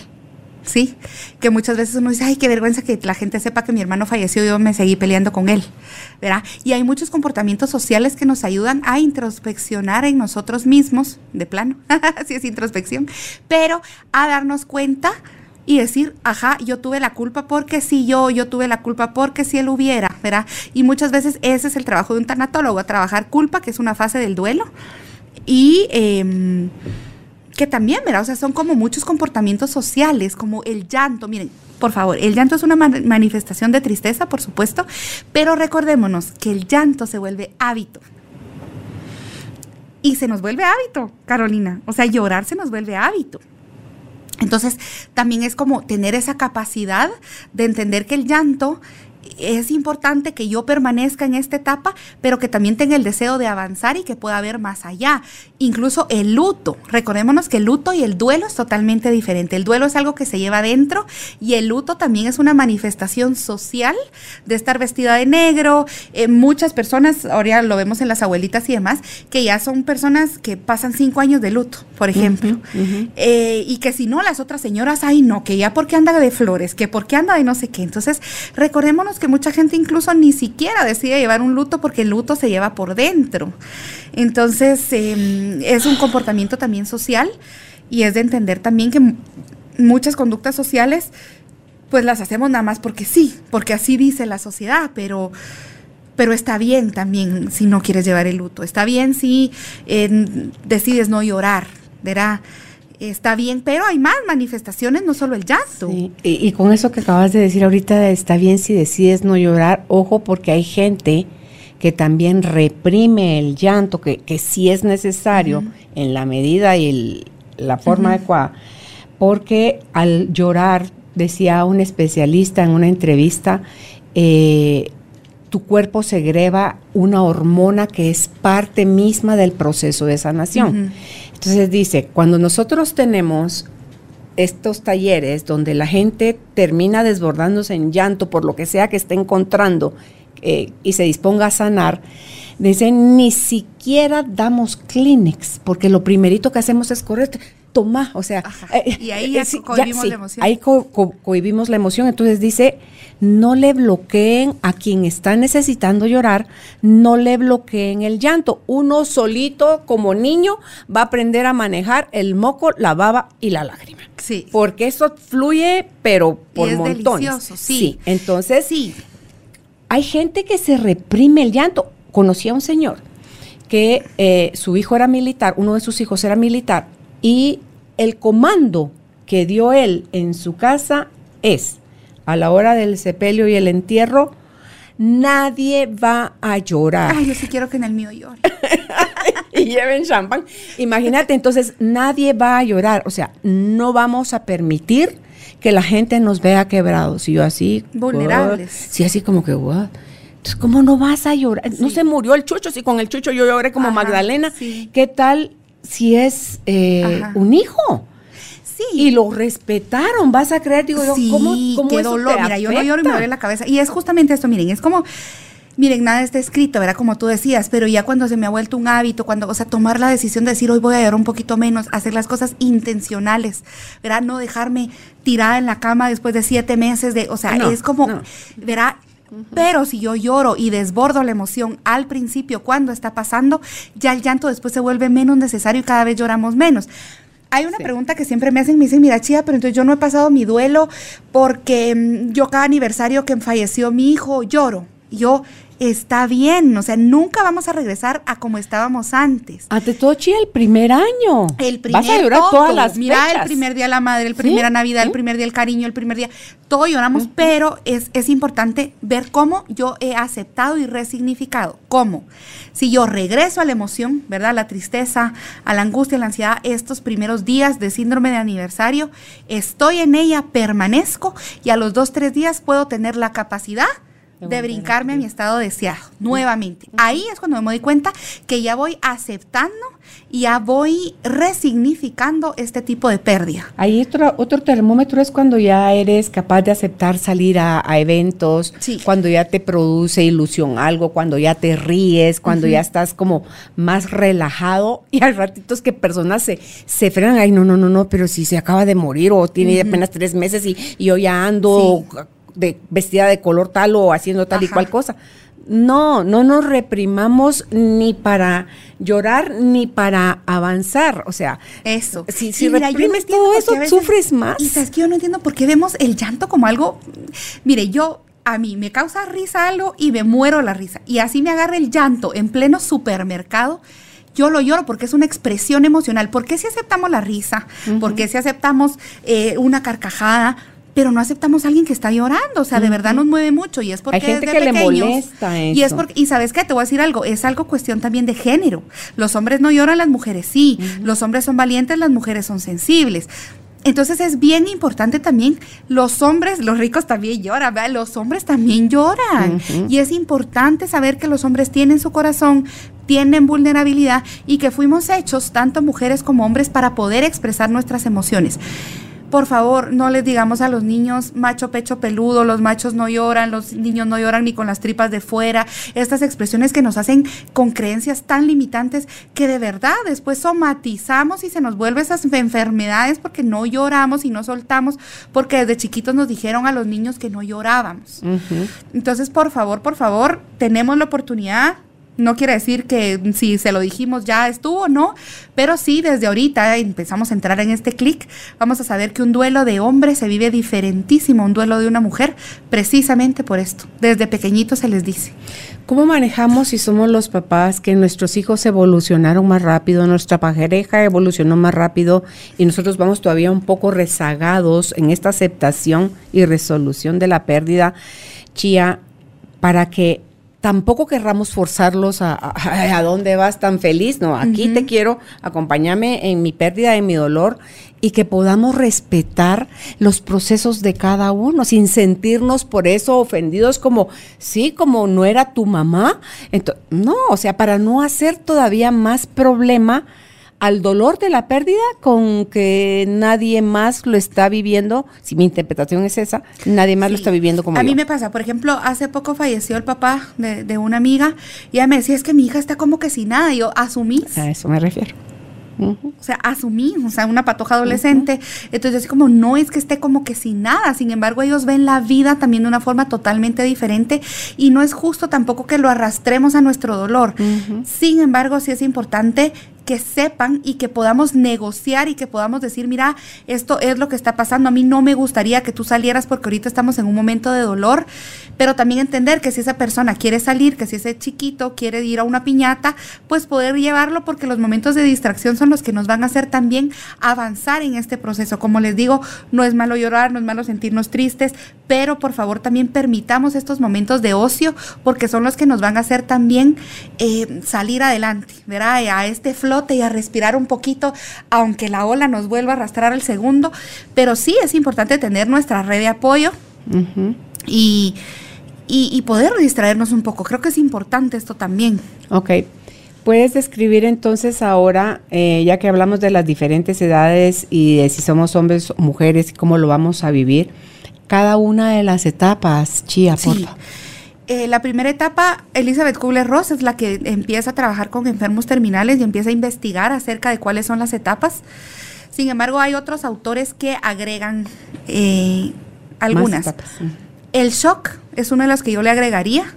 ¿Sí? Que muchas veces uno dice, ay, qué vergüenza que la gente sepa que mi hermano falleció y yo me seguí peleando con él, ¿verdad? Y hay muchos comportamientos sociales que nos ayudan a introspeccionar en nosotros mismos, de plano, [LAUGHS] así es introspección, pero a darnos cuenta y decir, ajá, yo tuve la culpa porque si yo, yo tuve la culpa porque si él hubiera, ¿verdad? Y muchas veces ese es el trabajo de un tanatólogo, trabajar culpa, que es una fase del duelo, y em, que también, ¿verdad? O sea, son como muchos comportamientos sociales, como el llanto, miren, por favor, el llanto es una manifestación de tristeza, por supuesto, pero recordémonos que el llanto se vuelve hábito. Y se nos vuelve hábito, Carolina. O sea, llorar se nos vuelve hábito. Entonces, también es como tener esa capacidad de entender que el llanto es importante que yo permanezca en esta etapa, pero que también tenga el deseo de avanzar y que pueda ver más allá. Incluso el luto. Recordémonos que el luto y el duelo es totalmente diferente. El duelo es algo que se lleva adentro y el luto también es una manifestación social de estar vestida de negro. Eh, muchas personas, ahora lo vemos en las abuelitas y demás, que ya son personas que pasan cinco años de luto, por ejemplo. Eh, y que si no, las otras señoras, ay no, que ya porque anda de flores, que porque anda de no sé qué. Entonces, recordémonos que mucha gente incluso ni siquiera decide llevar un luto porque el luto se lleva por dentro. Entonces, em, es un comportamiento también social y es de entender también que muchas conductas sociales pues las hacemos nada más porque sí, porque así dice la sociedad, pero pero está bien también si no quieres llevar el luto, está bien si decides no llorar, ¿verdad? Está bien, pero hay más manifestaciones, no solo el llanto. Y, con eso que acabas de decir ahorita, está bien si decides no llorar, ojo, porque hay gente que también reprime el llanto, que, que sí es necesario en la medida y la forma adecuada, porque al llorar, decía un especialista en una entrevista, eh, tu cuerpo segrega una hormona que es parte misma del proceso de sanación. Entonces dice, cuando nosotros tenemos estos talleres donde la gente termina desbordándose en llanto por lo que sea que esté encontrando eh, y se disponga a sanar, dice, ni siquiera damos Kleenex, porque lo primerito que hacemos es correr, toma, o sea, eh, y ahí ya, cohibimos la emoción. Ahí cohibimos la emoción, entonces dice, no le bloqueen a quien está necesitando llorar, no le bloqueen el llanto. Uno solito como niño va a aprender a manejar el moco, la baba y la lágrima. Sí. Porque eso fluye, pero por y es montones. Delicioso, sí. Entonces, sí. Hay gente que se reprime el llanto. Conocí a un señor que eh, su hijo era militar, uno de sus hijos era militar, y el comando que dio él en su casa es a la hora del sepelio y el entierro, nadie va a llorar. Ay, yo sí quiero que en el mío llore. [LAUGHS] y lleven champán. Imagínate, entonces nadie va a llorar. O sea, no vamos a permitir que la gente nos vea quebrados. Y yo así. Vulnerables. Sí, así como que, what? Entonces, ¿cómo no vas a llorar? No se murió el chucho, si con el chucho yo lloré como Ajá, Magdalena. sí. ¿Qué tal si es eh, un hijo? Sí. Y lo respetaron, vas a creer, digo yo, sí, ¿cómo, cómo qué eso dolor. te Mira, yo no lloro y me duele la cabeza. Y es justamente esto, miren, es como, miren, nada está escrito, ¿verdad? Como tú decías, pero ya cuando se me ha vuelto un hábito, cuando, o sea, tomar la decisión de decir, hoy voy a llorar un poquito menos, hacer las cosas intencionales, ¿verdad? No dejarme tirada en la cama después de siete meses de, o sea, No, es como, no. ¿verdad? Pero si yo lloro y desbordo la emoción al principio cuando está pasando, ya el llanto después se vuelve menos necesario y cada vez lloramos menos. Hay una Sí. pregunta que siempre me hacen, me dicen, mira, chía, pero entonces yo no he pasado mi duelo porque mm, yo cada aniversario que falleció mi hijo lloro. Y Yo, está bien, o sea, nunca vamos a regresar a como estábamos antes. Ante todo, Chía, el primer año. El primer Vas a llorar todo, todas las Mira, el primer día de la madre, el Sí, primera Navidad, el primer día el cariño, el primer día, todo lloramos, pero es, es importante ver cómo yo he aceptado y resignificado. ¿Cómo? Si yo regreso a la emoción, ¿verdad? La tristeza, a la angustia, a la ansiedad, estos primeros días de síndrome de aniversario, estoy en ella, permanezco y a los dos, tres días puedo tener la capacidad De brincarme a mi estado deseado nuevamente. Ahí es cuando me doy cuenta que ya voy aceptando y ya voy resignificando este tipo de pérdida. Ahí otro, otro termómetro es cuando ya eres capaz de aceptar salir a, a eventos, Sí. cuando ya te produce ilusión algo, cuando ya te ríes, cuando ya estás como más relajado y al ratito es que personas se, se frenan, ay no, no, no, no, pero si se acaba de morir o tiene apenas tres meses y, y yo ya ando de, vestida de color tal o haciendo tal y cual cosa. No, no nos reprimamos ni para llorar ni para avanzar. O sea, Eso. Si- si mira, no reprimes todo eso, veces- sufres más. Y sabes que yo no entiendo por qué vemos el llanto como algo. Mire, yo. A mí me causa risa algo y me muero la risa. Y así me agarra el llanto en pleno supermercado. Yo lo lloro porque es una expresión emocional. ¿Por qué si aceptamos la risa? ¿Por qué si aceptamos eh, una carcajada? Pero no aceptamos a alguien que está llorando. O sea, de verdad nos mueve mucho. Y es porque Hay gente desde que le pequeños- molesta Y es eso. porque, y sabes qué, te voy a decir algo, es algo cuestión también de género. Los hombres no lloran, las mujeres sí. Los hombres son valientes, las mujeres son sensibles. Entonces es bien importante también, los hombres, los ricos también lloran, ¿verdad? los hombres también lloran. Y es importante saber que los hombres tienen su corazón, tienen vulnerabilidad y que fuimos hechos, tanto mujeres como hombres, para poder expresar nuestras emociones. Por favor, no les digamos a los niños macho pecho peludo, los machos no lloran, los niños no lloran ni con las tripas de fuera. Estas expresiones que nos hacen con creencias tan limitantes que de verdad después somatizamos y se nos vuelve esas enfermedades porque no lloramos y no soltamos, porque desde chiquitos nos dijeron a los niños que no llorábamos. Entonces, por favor, por favor, tenemos la oportunidad. No quiere decir que si se lo dijimos ya estuvo, no, pero sí desde ahorita empezamos a entrar en este clic, vamos a saber que un duelo de hombre se vive diferentísimo, a un duelo de una mujer, precisamente por esto. Desde pequeñito se les dice. ¿Cómo manejamos si somos los papás que nuestros hijos evolucionaron más rápido, nuestra pareja evolucionó más rápido y nosotros vamos todavía un poco rezagados en esta aceptación y resolución de la pérdida, Chía, para que tampoco querramos forzarlos a, a, [LAUGHS] a dónde vas tan feliz, no, aquí te quiero, acompáñame en mi pérdida, en mi dolor y que podamos respetar los procesos de cada uno sin sentirnos por eso ofendidos como, sí, como no era tu mamá. Ento- no, o sea, para no hacer todavía más problema al dolor de la pérdida con que nadie más lo está viviendo, si mi interpretación es esa, nadie más lo está viviendo como a yo. mí me pasa, por ejemplo, hace poco falleció el papá de, de una amiga y ella me decía, es que mi hija está como que sin nada. Y yo asumí, A eso me refiero. O sea, asumí, o sea, una patoja adolescente. Entonces, así como no es que esté como que sin nada. Sin embargo, ellos ven la vida también de una forma totalmente diferente y no es justo tampoco que lo arrastremos a nuestro dolor. Sin embargo, sí es importante que sepan y que podamos negociar y que podamos decir, mira, esto es lo que está pasando, a mí no me gustaría que tú salieras porque ahorita estamos en un momento de dolor, pero también entender que si esa persona quiere salir, que si ese chiquito quiere ir a una piñata, pues poder llevarlo porque los momentos de distracción son los que nos van a hacer también avanzar en este proceso. Como les digo, no es malo llorar, no es malo sentirnos tristes, pero por favor también permitamos estos momentos de ocio porque son los que nos van a hacer también eh, salir adelante, ¿verdad? A este y a respirar un poquito, aunque la ola nos vuelva a arrastrar al segundo, pero sí es importante tener nuestra red de apoyo y, y, poder distraernos un poco. Creo que es importante esto también. Ok. ¿Puedes describir entonces ahora, eh, ya que hablamos de las diferentes edades y de si somos hombres o mujeres y cómo lo vamos a vivir, cada una de las etapas, Chía, sí. Eh, la primera etapa, Elizabeth Kubler-Ross es la que empieza a trabajar con enfermos terminales y empieza a investigar acerca de cuáles son las etapas. Sin embargo, hay otros autores que agregan eh, algunas. El shock es una de las que yo le agregaría.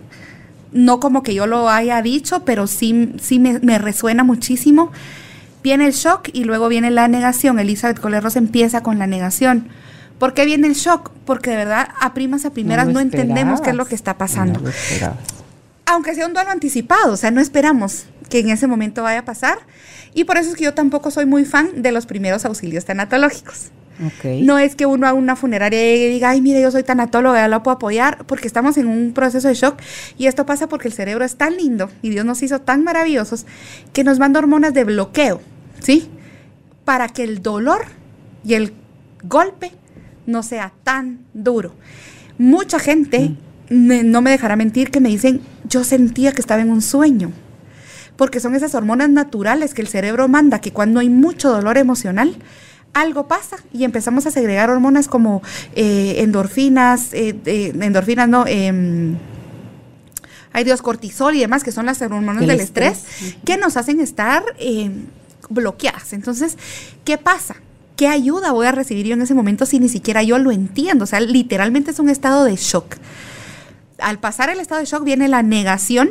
No como que yo lo haya dicho, pero sí, sí me, me resuena muchísimo. Viene el shock y luego viene la negación. Elizabeth Kubler-Ross empieza con la negación ¿Por qué viene el shock? Porque de verdad, a primas a primeras no, entendemos qué es lo que está pasando. Aunque sea un duelo anticipado, o sea, no esperamos que en ese momento vaya a pasar. Y por eso es que yo tampoco soy muy fan de los primeros auxilios tanatológicos. No es que uno a una funeraria y diga, ay, mire, yo soy tanatólogo, ya lo puedo apoyar, porque estamos en un proceso de shock. Y esto pasa porque el cerebro es tan lindo y Dios nos hizo tan maravillosos que nos manda hormonas de bloqueo, ¿sí? Para que el dolor y el golpe no sea tan duro. Mucha gente, no me dejará mentir, que me dicen, yo sentía que estaba en un sueño, porque son esas hormonas naturales que el cerebro manda, que cuando hay mucho dolor emocional, algo pasa y empezamos a segregar hormonas como eh, endorfinas, eh, endorfinas no, eh, hay Dios cortisol y demás, que son las hormonas del estrés, que nos hacen estar em, bloqueadas. Entonces, ¿qué pasa? ¿Qué ayuda voy a recibir yo en ese momento si ni siquiera yo lo entiendo? O sea, literalmente es un estado de shock. Al pasar el estado de shock viene la negación.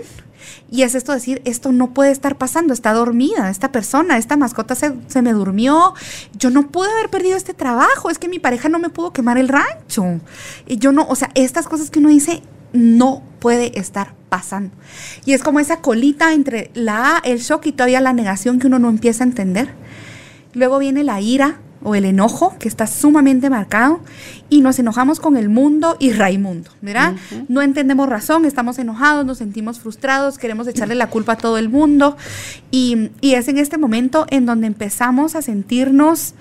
Y es esto decir, esto no puede estar pasando, está dormida esta persona, esta mascota se, se, me durmió, yo no pude haber perdido este trabajo, es que mi pareja no me pudo quemar el rancho. Y yo no, o sea, estas cosas que uno dice no puede estar pasando. Y es como esa colita entre la el shock y todavía la negación que uno no empieza a entender. Luego viene la ira, o el enojo, que está sumamente marcado, y nos enojamos con el mundo y Raimundo, ¿verdad? No entendemos razón, estamos enojados, nos sentimos frustrados, queremos echarle la culpa a todo el mundo, y, y es en este momento en donde empezamos a sentirnos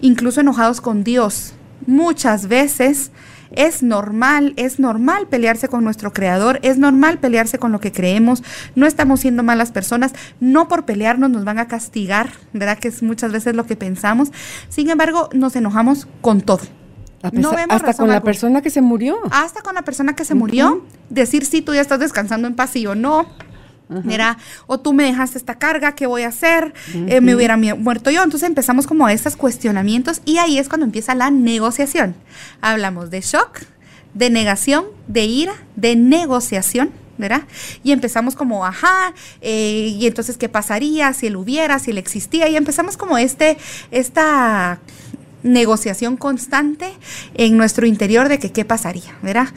incluso enojados con Dios. Muchas veces es normal, es normal pelearse con nuestro creador, es normal pelearse con lo que creemos, no estamos siendo malas personas, no por pelearnos nos van a castigar, ¿verdad? Que es muchas veces lo que pensamos. Sin embargo, nos enojamos con todo. no vemos hasta con la persona que se murió. Hasta con la persona que se murió. Decir si tú ya estás descansando en paz y o no. Mira, o tú me dejaste esta carga, ¿qué voy a hacer? Eh, me hubiera muerto yo. Entonces empezamos como a estos cuestionamientos y ahí es cuando empieza la negociación. Hablamos de shock, de negación, de ira, de negociación. ¿verdad? Y empezamos como, ajá, eh, y entonces, ¿qué pasaría si él hubiera, si él existía? Y empezamos como este, esta negociación constante en nuestro interior de que qué pasaría, ¿verdad?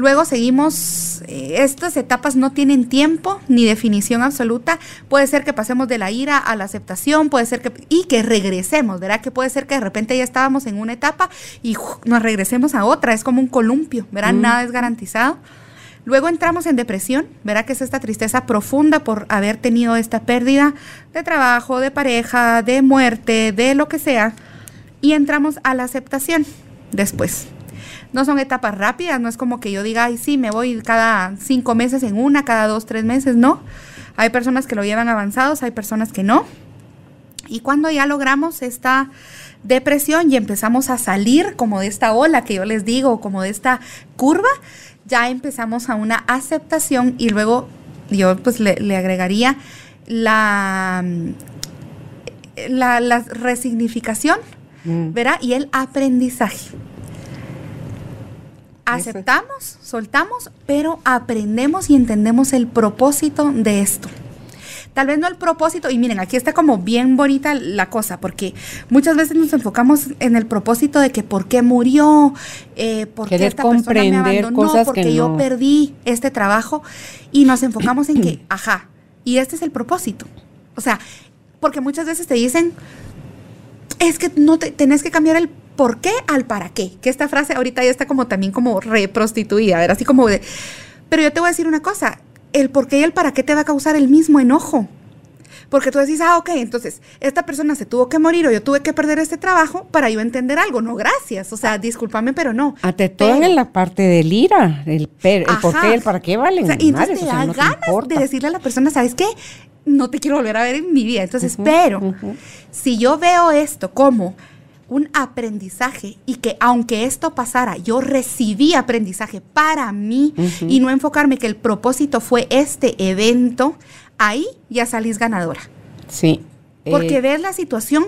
Luego seguimos, eh, estas etapas no tienen tiempo ni definición absoluta. Puede ser que pasemos de la ira a la aceptación, puede ser que, y que regresemos, ¿verdad? Que puede ser que de repente ya estábamos en una etapa y nos regresemos a otra, es como un columpio, ¿verdad? Mm. Nada es garantizado. Luego entramos en depresión, ¿verdad? Que es esta tristeza profunda por haber tenido esta pérdida de trabajo, de pareja, de muerte, de lo que sea. Y entramos a la aceptación después no son etapas rápidas, no es como que yo diga, ay, sí, me voy cada cinco meses en una, cada dos, tres meses, no. Hay personas que lo llevan avanzados, hay personas que no. Y cuando ya logramos esta depresión y empezamos a salir como de esta ola que yo les digo, como de esta curva, ya empezamos a una aceptación y luego yo pues le, agregaría la, la, resignificación, mm. ¿verdad? Y el aprendizaje. Aceptamos, soltamos, pero aprendemos y entendemos el propósito de esto. tal vez no el propósito, y miren, aquí está como bien bonita la cosa, porque muchas veces nos enfocamos en el propósito de que por qué murió, eh, por qué esta persona me abandonó, porque yo perdí este trabajo, y nos enfocamos en que, [CLEARS THROAT] ajá, y este es el propósito. O sea, porque muchas veces te dicen, es que no te, tenés que cambiar el por qué al para qué. Que esta frase ahorita ya está como también como reprostituida, ver, así como de... Pero yo te voy a decir una cosa, el por qué y el para qué te va a causar el mismo enojo. Porque tú decís, ah, ok, entonces, esta persona se tuvo que morir o yo tuve que perder este trabajo para yo entender algo. No, gracias. O sea, discúlpame, pero no. Ante todo en la parte del ira, el, el por qué, el para qué valen. O sea, y entonces te da ganas de decirle a la persona, ¿sabes qué? no te quiero volver a ver en mi vida. Entonces, pero si yo veo esto como un aprendizaje y que aunque esto pasara, yo recibí aprendizaje para mí y no enfocarme que el propósito fue este evento, ahí ya salís ganadora. Sí. Porque eh, ves la situación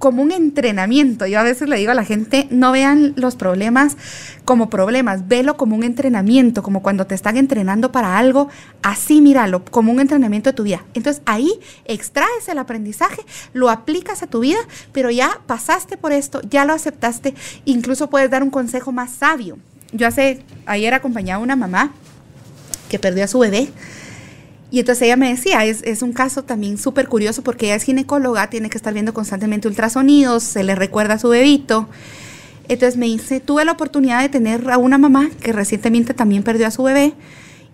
como un entrenamiento. Yo a veces le digo a la gente, no vean los problemas como problemas, velo como un entrenamiento, como cuando te están entrenando para algo, así míralo, como un entrenamiento de tu vida. Entonces ahí extraes el aprendizaje, lo aplicas a tu vida, pero ya pasaste por esto, ya lo aceptaste, incluso puedes dar un consejo más sabio. Yo hace, ayer acompañaba a una mamá que perdió a su bebé y entonces ella me decía, es, es un caso también súper curioso porque ella es ginecóloga, tiene que estar viendo constantemente ultrasonidos, se le recuerda a su bebito. Entonces me dice, tuve la oportunidad de tener a una mamá que recientemente también perdió a su bebé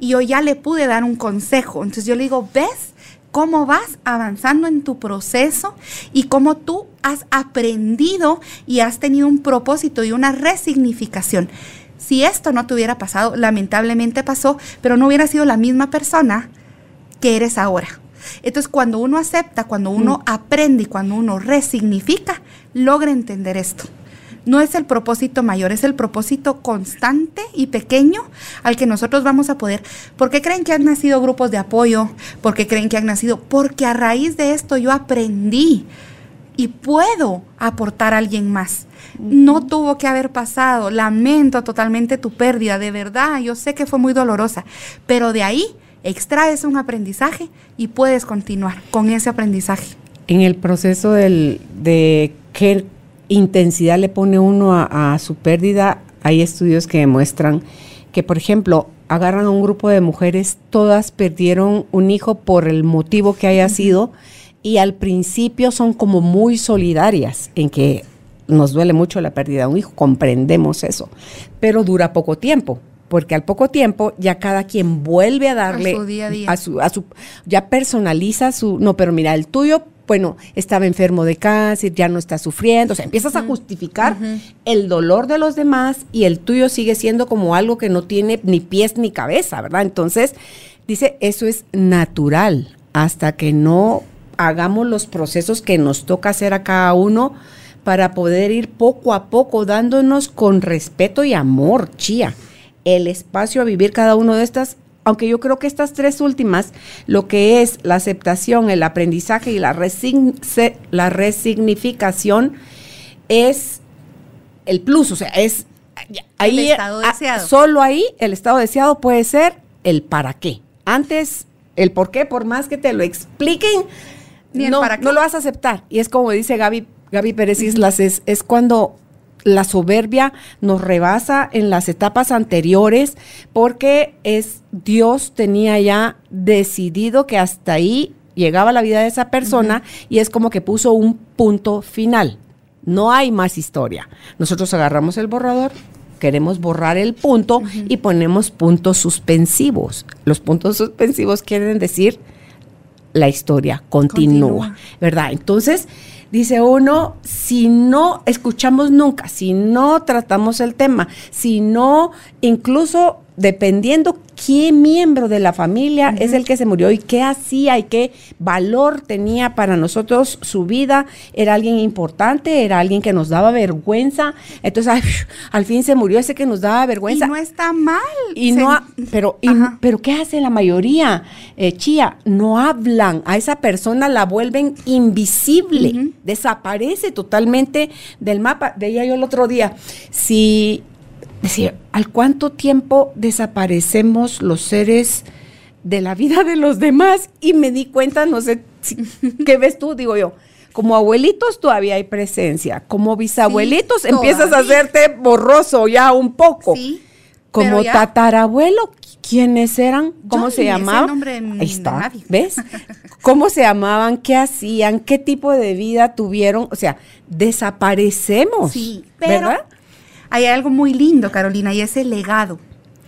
y yo ya le pude dar un consejo. Entonces yo le digo, ¿ves cómo vas avanzando en tu proceso y cómo tú has aprendido y has tenido un propósito y una resignificación? Si esto no te hubiera pasado, lamentablemente pasó, pero no hubiera sido la misma persona que eres ahora. Entonces, cuando uno acepta, cuando uno mm. aprende y cuando uno resignifica, logra entender esto. No es el propósito mayor, es el propósito constante y pequeño al que nosotros vamos a poder. ¿Por qué creen que han nacido grupos de apoyo? ¿Por qué creen que han nacido? Porque a raíz de esto yo aprendí y puedo aportar a alguien más. No tuvo que haber pasado. Lamento totalmente tu pérdida, de verdad. Yo sé que fue muy dolorosa, pero de ahí extraes un aprendizaje y puedes continuar con ese aprendizaje. En el proceso de qué intensidad le pone uno a, su pérdida, hay estudios que demuestran que, por ejemplo, agarran a un grupo de mujeres, todas perdieron un hijo por el motivo que haya sido, y al principio son como muy solidarias en que nos duele mucho la pérdida de un hijo, comprendemos eso, pero dura poco tiempo porque al poco tiempo ya cada quien vuelve a darle a su día a día. A su, a su, ya personaliza su, no, pero mira, el tuyo, bueno, estaba enfermo de cáncer, ya no está sufriendo, o sea, empiezas a justificar el dolor de los demás y el tuyo sigue siendo como algo que no tiene ni pies ni cabeza, ¿verdad? Entonces, dice, eso es natural, hasta que no hagamos los procesos que nos toca hacer a cada uno para poder ir poco a poco dándonos con respeto y amor, chía el espacio a vivir cada uno de estas aunque yo creo que estas tres últimas, lo que es la aceptación, el aprendizaje y la, la resignificación, es el plus, o sea, es ahí, el estado deseado. solo ahí el estado deseado puede ser el para qué. Antes, el por qué, por más que te lo expliquen, no, no lo vas a aceptar. Y es como dice Gaby, Gaby Pérez Islas, es, es cuando la soberbia nos rebasa en las etapas anteriores porque es Dios tenía ya decidido que hasta ahí llegaba la vida de esa persona y es como que puso un punto final. No hay más historia. Nosotros agarramos el borrador, queremos borrar el punto y ponemos puntos suspensivos. Los puntos suspensivos quieren decir la historia continúa. ¿verdad? Entonces, dice uno, si no escuchamos nunca, si no tratamos el tema, si no incluso dependiendo qué miembro de la familia es el que se murió y qué hacía y qué valor tenía para nosotros su vida. Era alguien importante, era alguien que nos daba vergüenza. Entonces, al fin se murió ese que nos daba vergüenza. Y no está mal. Y no, pero, pero ¿qué hace la mayoría? Eh, Chía, no hablan. A esa persona la vuelven invisible. Desaparece totalmente del mapa. Veía yo el otro día. Si decir, ¿al cuánto tiempo desaparecemos los seres de la vida de los demás y me di cuenta, no sé, ¿qué ves tú? Digo yo, como abuelitos todavía hay presencia, como bisabuelitos empiezas a hacerte borroso ya un poco. Sí, como tatarabuelo, ¿quiénes eran? ¿Cómo se llamaban? Ahí está, ¿ves? [LAUGHS] ¿Cómo se llamaban? ¿Qué hacían? ¿Qué tipo de vida tuvieron? O sea, desaparecemos. Sí, ¿verdad? Hay algo muy lindo, Carolina, y es el legado.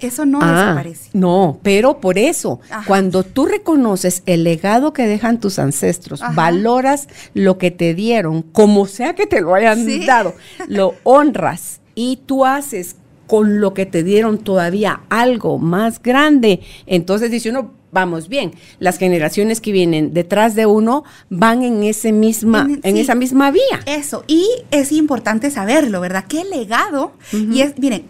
Eso no ah, desaparece. No, pero por eso, cuando tú reconoces el legado que dejan tus ancestros, valoras lo que te dieron, como sea que te lo hayan dado, [LAUGHS] lo honras y tú haces con lo que te dieron todavía algo más grande, entonces dice uno, vamos bien, las generaciones que vienen detrás de uno van en ese misma en, esa misma vía. Eso, y es importante saberlo, ¿verdad? Qué legado y es miren,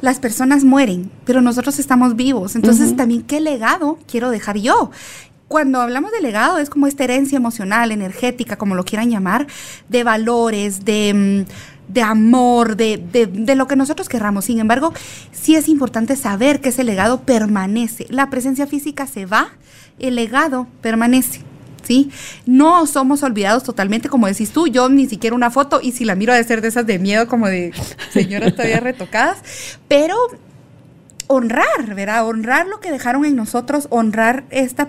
las personas mueren, pero nosotros estamos vivos. Entonces, también, ¿qué legado quiero dejar yo? Cuando hablamos de legado, es como esta herencia emocional, energética, como lo quieran llamar, de valores, de, mm, amor, de, de, lo que nosotros querramos. Sin embargo, sí es importante saber que ese legado permanece. La presencia física se va, el legado permanece. ¿sí? No somos olvidados totalmente, como decís tú, yo ni siquiera una foto, y si la miro ha de ser de esas de miedo, como de señoras todavía [LAUGHS] retocadas, pero honrar, ¿verdad? Honrar lo que dejaron en nosotros, honrar esta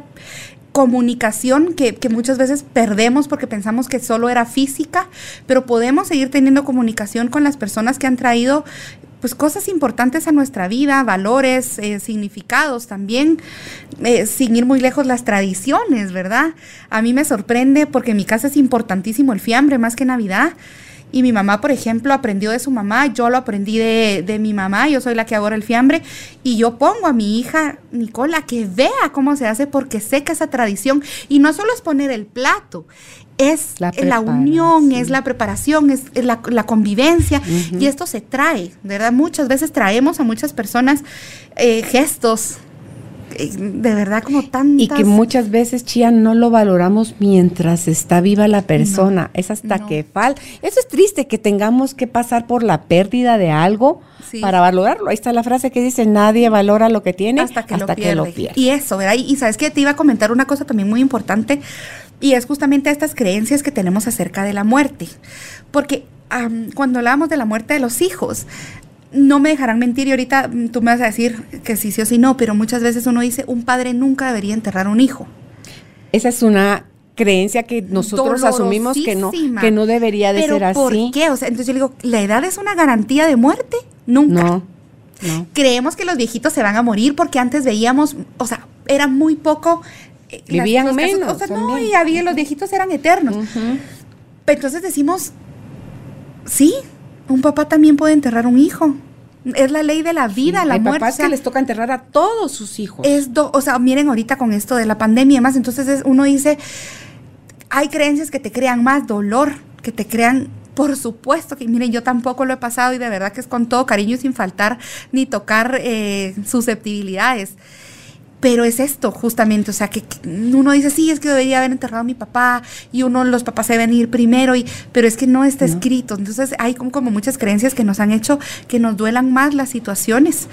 comunicación que, que, muchas veces perdemos porque pensamos que solo era física, pero podemos seguir teniendo comunicación con las personas que han traído pues cosas importantes a nuestra vida, valores, eh, significados también, eh, sin ir muy lejos las tradiciones, ¿verdad? A mí me sorprende porque en mi casa es importantísimo el fiambre más que Navidad. Y mi mamá, por ejemplo, aprendió de su mamá, yo lo aprendí de, de, mi mamá, yo soy la que ahora el fiambre, y yo pongo a mi hija Nicola que vea cómo se hace porque sé que esa tradición, y no solo es poner el plato, es la, unión, es la preparación, es la, convivencia y esto se trae, ¿verdad? Muchas veces traemos a muchas personas eh, gestos, de verdad como tantas. Y que muchas veces, Chía, no lo valoramos mientras está viva la persona. es hasta que falta. Eso es triste, que tengamos que pasar por la pérdida de algo para valorarlo. Ahí está la frase que dice, nadie valora lo que tiene hasta que, lo, pierde. Y eso, ¿verdad? Y, y sabes que te iba a comentar una cosa también muy importante y es justamente estas creencias que tenemos acerca de la muerte. Porque cuando hablamos de la muerte de los hijos, no me dejarán mentir y ahorita mm, tú me vas a decir que sí, sí o sí no, pero muchas veces uno dice, un padre nunca debería enterrar a un hijo. Esa es una creencia que nosotros asumimos que no, que no debería de ser así. ¿Por qué? O sea, entonces yo digo, ¿la edad es una garantía de muerte? Nunca. No, no. Creemos que los viejitos se van a morir porque antes veíamos, o sea, era muy poco eh, Vivían menos. o sea, no, y había, los viejitos eran eternos. Entonces decimos, sí, un papá también puede enterrar un hijo. Es la ley de la vida, la muerte. Papás que les toca enterrar a todos sus hijos. Es o sea, miren ahorita con esto de la pandemia y demás, entonces uno dice, hay creencias que te crean más dolor, que te crean por supuesto que, miren, yo tampoco lo he pasado y de verdad que es con todo cariño y sin faltar ni tocar eh, susceptibilidades. Pero es esto, justamente, o sea, que, uno dice, sí, es que debería haber enterrado a mi papá y uno, los papás deben ir primero, y, pero es que no está escrito. Entonces hay como, como, muchas creencias que nos han hecho que nos duelan más las situaciones.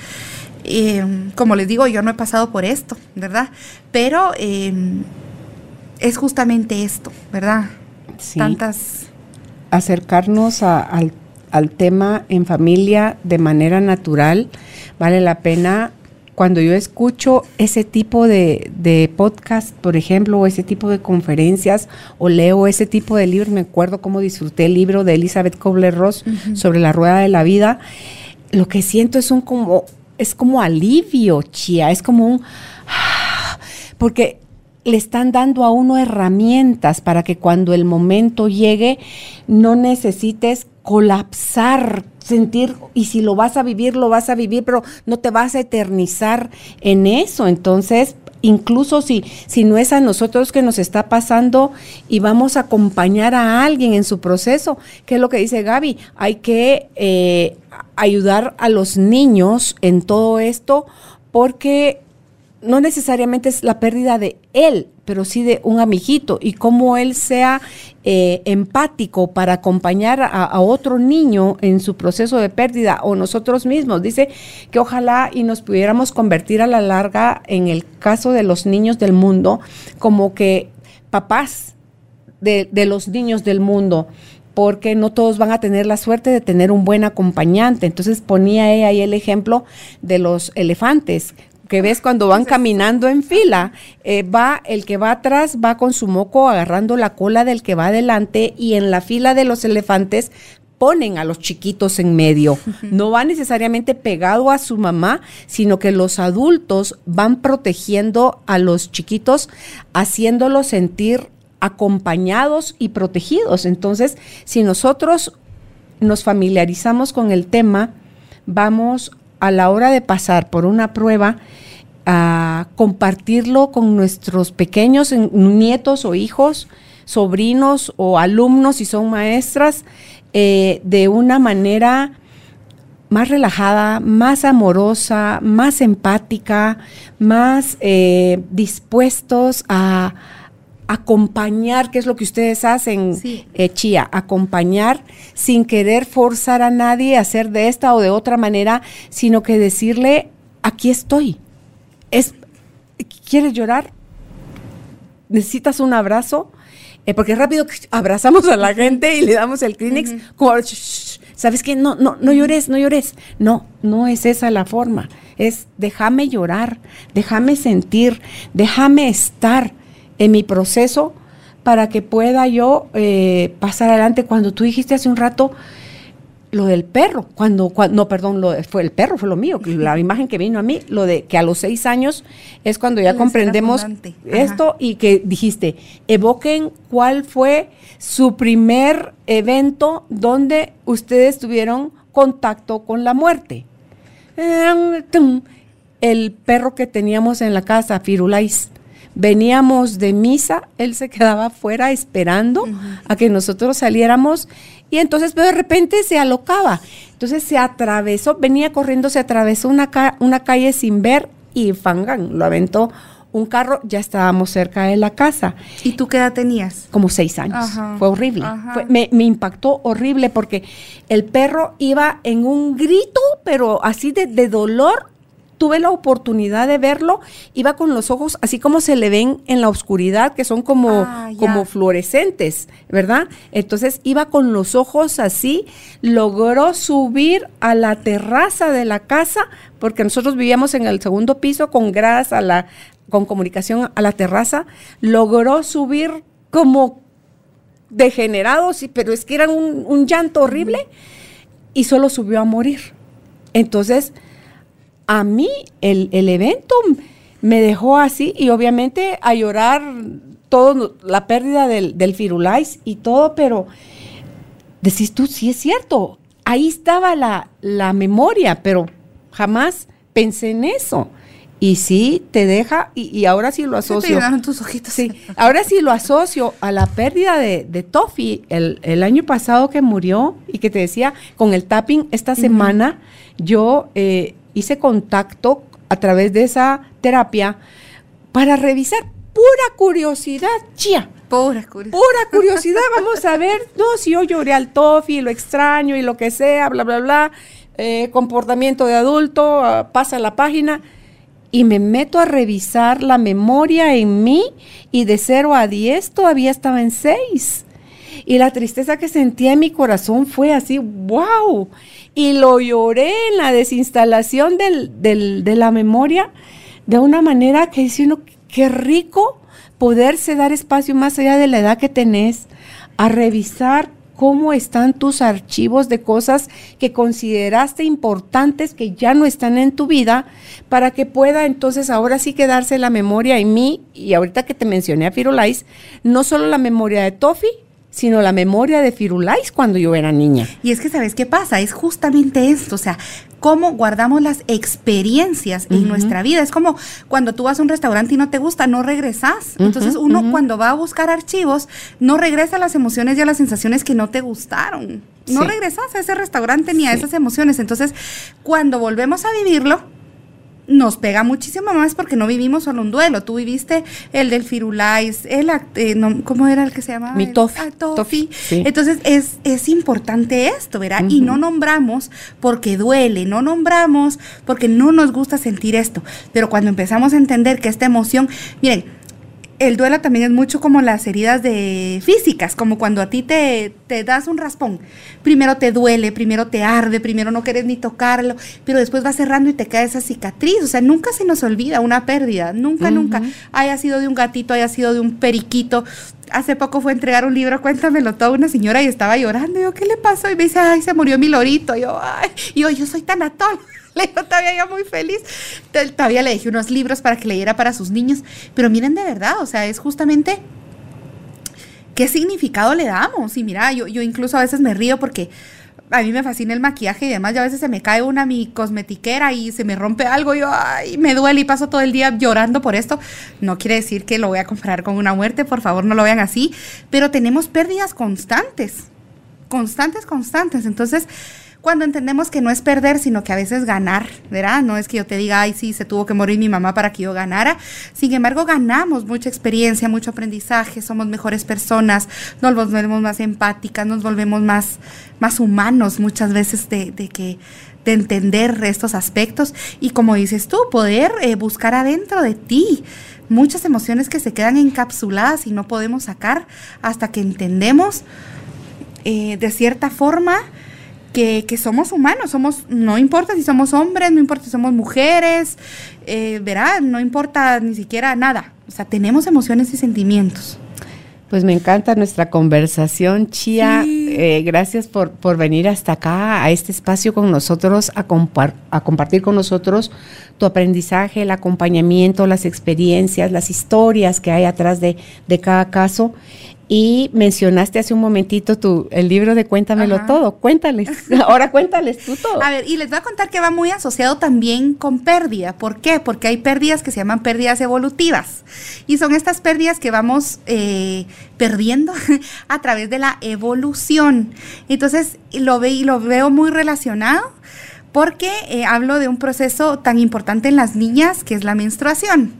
Em, como les digo, yo no he pasado por esto, ¿verdad? Pero em, es justamente esto, ¿verdad? Tantas... Acercarnos al, al tema en familia de manera natural vale la pena cuando yo escucho ese tipo de, podcast, por ejemplo, o ese tipo de conferencias, o leo ese tipo de libros, me acuerdo cómo disfruté el libro de Elizabeth Kobler-Ross sobre la rueda de la vida, lo que siento es un como, es como alivio, chía, es como un... [SIGHS] Porque le están dando a uno herramientas para que cuando el momento llegue no necesites colapsar, sentir, y si lo vas a vivir, lo vas a vivir, pero no te vas a eternizar en eso. Entonces, incluso si, si no es a nosotros que nos está pasando y vamos a acompañar a alguien en su proceso, que es lo que dice Gaby, hay que eh, ayudar a los niños en todo esto porque no necesariamente es la pérdida de él, pero sí de un amiguito y cómo él sea eh, empático para acompañar a, otro niño en su proceso de pérdida o nosotros mismos. Dice que ojalá y nos pudiéramos convertir a la larga en el caso de los niños del mundo como que papás de, los niños del mundo porque no todos van a tener la suerte de tener un buen acompañante. Entonces ponía ahí el ejemplo de los elefantes, que ves cuando van caminando en fila, eh, va el que va atrás, va con su moco agarrando la cola del que va adelante y en la fila de los elefantes ponen a los chiquitos en medio. No va necesariamente pegado a su mamá, sino que los adultos van protegiendo a los chiquitos, haciéndolos sentir acompañados y protegidos. Entonces, si nosotros nos familiarizamos con el tema, vamos a la hora de pasar por una prueba, a compartirlo con nuestros pequeños nietos o hijos, sobrinos o alumnos si son maestras, eh, de una manera más relajada, más amorosa, más empática, más eh, dispuestos a acompañar, que es lo que ustedes hacen, eh, Chía, acompañar sin querer forzar a nadie a hacer de esta o de otra manera, sino que decirle, aquí estoy. Es, ¿Quieres llorar? ¿Necesitas un abrazo? Eh, porque rápido abrazamos a la gente y le damos el Kleenex, ¿sabes qué? No, no, no llores, no llores. No, no es esa la forma. Es déjame llorar, déjame sentir, déjame estar en mi proceso para que pueda yo eh, pasar adelante. Cuando tú dijiste hace un rato lo del perro, cuando, no, perdón, lo, fue el perro, fue lo mío, la imagen que vino a mí, lo de que a los seis años es cuando ya comprendemos esto y que dijiste, evoquen cuál fue su primer evento donde ustedes tuvieron contacto con la muerte. El perro que teníamos en la casa, Firulais veníamos de misa, él se quedaba afuera esperando a que nosotros saliéramos y entonces pero de repente se alocaba. Entonces se atravesó, venía corriendo, se atravesó una, una calle sin ver y fangan, lo aventó un carro, ya estábamos cerca de la casa. ¿Y tú qué edad tenías? Como seis años. Fue horrible. me, me, impactó horrible porque el perro iba en un grito, pero así de, de dolor, tuve la oportunidad de verlo, iba con los ojos así como se le ven en la oscuridad, que son como, ah, como fluorescentes, ¿verdad? Entonces iba con los ojos así, logró subir a la terraza de la casa, porque nosotros vivíamos en el segundo piso con gradas a la, con comunicación a la terraza, logró subir como degenerado, sí, pero es que era un, un llanto horrible, y solo subió a morir. Entonces, a mí el, evento me dejó así y obviamente a llorar todo, la pérdida del, del Firulais y todo, pero decís tú, sí es cierto, ahí estaba la, la memoria, pero jamás pensé en eso. Y sí, te deja, y, ahora sí lo asocio. Te tus ojitos. Sí, ahora sí lo asocio a la pérdida de, de Toffee el, el, año pasado que murió y que te decía, con el tapping esta semana, yo eh, hice contacto a través de esa terapia para revisar pura curiosidad, chía. Pura curiosidad. Pura curiosidad, [LAUGHS] vamos a ver, no, si yo lloré al tofi, lo extraño y lo que sea, bla, bla, bla, eh, comportamiento de adulto, ah, pasa la página y me meto a revisar la memoria en mí y de 0 a 10 todavía estaba en 6. Y la tristeza que sentía en mi corazón fue así, wow y lo lloré en la desinstalación de la memoria de una manera que dice uno, qué rico poderse dar espacio más allá de la edad que tenés a revisar cómo están tus archivos de cosas que consideraste importantes que ya no están en tu vida para que pueda entonces ahora sí quedarse la memoria en mí. Y ahorita que te mencioné a Firulais, no solo la memoria de Tofi, sino la memoria de Firulais cuando yo era niña. Y es que, ¿sabes qué pasa? Es justamente esto, o sea, cómo guardamos las experiencias en nuestra vida. Es como cuando tú vas a un restaurante y no te gusta, no regresas. Entonces uno cuando va a buscar archivos, no regresa a las emociones y a las sensaciones que no te gustaron. No regresas a ese restaurante ni a esas emociones. Entonces, cuando volvemos a vivirlo, nos pega muchísimo más porque no vivimos solo un duelo. Tú viviste el del Firulais, el, eh, ¿cómo era el que se llamaba? Mi tofi. Ah, tofi. Entonces es, es importante esto, ¿verdad? Y no nombramos porque duele, no nombramos porque no nos gusta sentir esto. Pero cuando empezamos a entender que esta emoción, miren, el duelo también es mucho como las heridas de físicas, como cuando a ti te, te, das un raspón. Primero te duele, primero te arde, primero no quieres ni tocarlo, pero después va cerrando y te cae esa cicatriz. O sea, nunca se nos olvida una pérdida, nunca, nunca. Haya sido de un gatito, haya sido de un periquito. Hace poco fue a entregar un libro, cuéntamelo todo, una señora y estaba llorando. yo, ¿qué le pasó? Y me dice, ay, se murió mi lorito. Y yo, ay, y yo, yo soy tan atol. [LAUGHS] Le digo, todavía ya muy feliz. Todavía le dejé unos libros para que leyera para sus niños. Pero miren de verdad, o sea, es justamente qué significado le damos. Y mira, yo, yo incluso a veces me río porque a mí me fascina el maquillaje y demás. Ya a veces se me cae una mi cosmetiquera y se me rompe algo. Y yo, ay, me duele y paso todo el día llorando por esto. No quiere decir que lo voy a comparar con una muerte, por favor, no lo vean así. Pero tenemos pérdidas constantes. Constantes, constantes. Entonces, cuando entendemos que no es perder, sino que a veces ganar, ¿verdad? No es que yo te diga, ay, sí, se tuvo que morir mi mamá para que yo ganara. Sin embargo, ganamos mucha experiencia, mucho aprendizaje, somos mejores personas, nos volvemos más empáticas, nos volvemos más, más humanos muchas veces de, de que de entender estos aspectos y como dices tú, poder eh, buscar adentro de ti muchas emociones que se quedan encapsuladas y no podemos sacar hasta que entendemos eh, de cierta forma que, somos humanos, somos, no importa si somos hombres, no importa si somos mujeres, eh, verá, no importa ni siquiera nada. O sea, tenemos emociones y sentimientos. Pues me encanta nuestra conversación, Chia. Eh, gracias por, por, venir hasta acá, a este espacio con nosotros, a, a compartir con nosotros tu aprendizaje, el acompañamiento, las experiencias, las historias que hay atrás de, de cada caso. Y mencionaste hace un momentito tu, el libro de Cuéntamelo todo. Cuéntales. [LAUGHS] Ahora cuéntales tú todo. A ver, y les voy a contar que va muy asociado también con pérdida. ¿Por qué? Porque hay pérdidas que se llaman pérdidas evolutivas. Y son estas pérdidas que vamos eh, perdiendo [LAUGHS] a través de la evolución. Entonces, lo, ve, y lo veo muy relacionado porque eh, hablo de un proceso tan importante en las niñas que es la menstruación.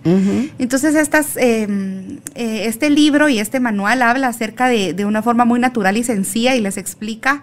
Entonces, estas, em, eh, este libro y este manual habla acerca de, de, una forma muy natural y sencilla y les explica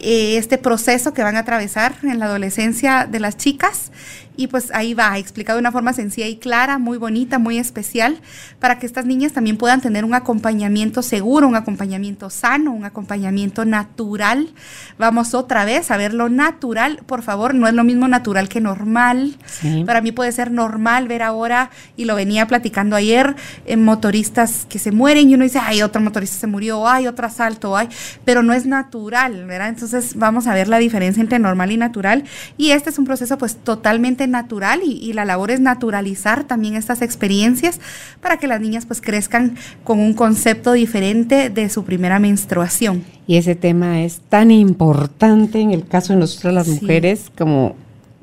eh, este proceso que van a atravesar en la adolescencia de las chicas y pues ahí va, explicado de una forma sencilla y clara, muy bonita, muy especial, para que estas niñas también puedan tener un acompañamiento seguro, un acompañamiento sano, un acompañamiento natural. Vamos otra vez a ver lo natural, por favor, no es lo mismo natural que normal. Para mí puede ser normal ver ahora, y lo venía platicando ayer, en motoristas que se mueren y uno dice, ay, otro motorista se murió, ay, otro asalto, ay, pero no es natural, ¿verdad? Entonces vamos a ver la diferencia entre normal y natural. Y este es un proceso pues totalmente natural y, la labor es naturalizar también estas experiencias para que las niñas pues crezcan con un concepto diferente de su primera menstruación. Y ese tema es tan importante en el caso de nosotras las mujeres como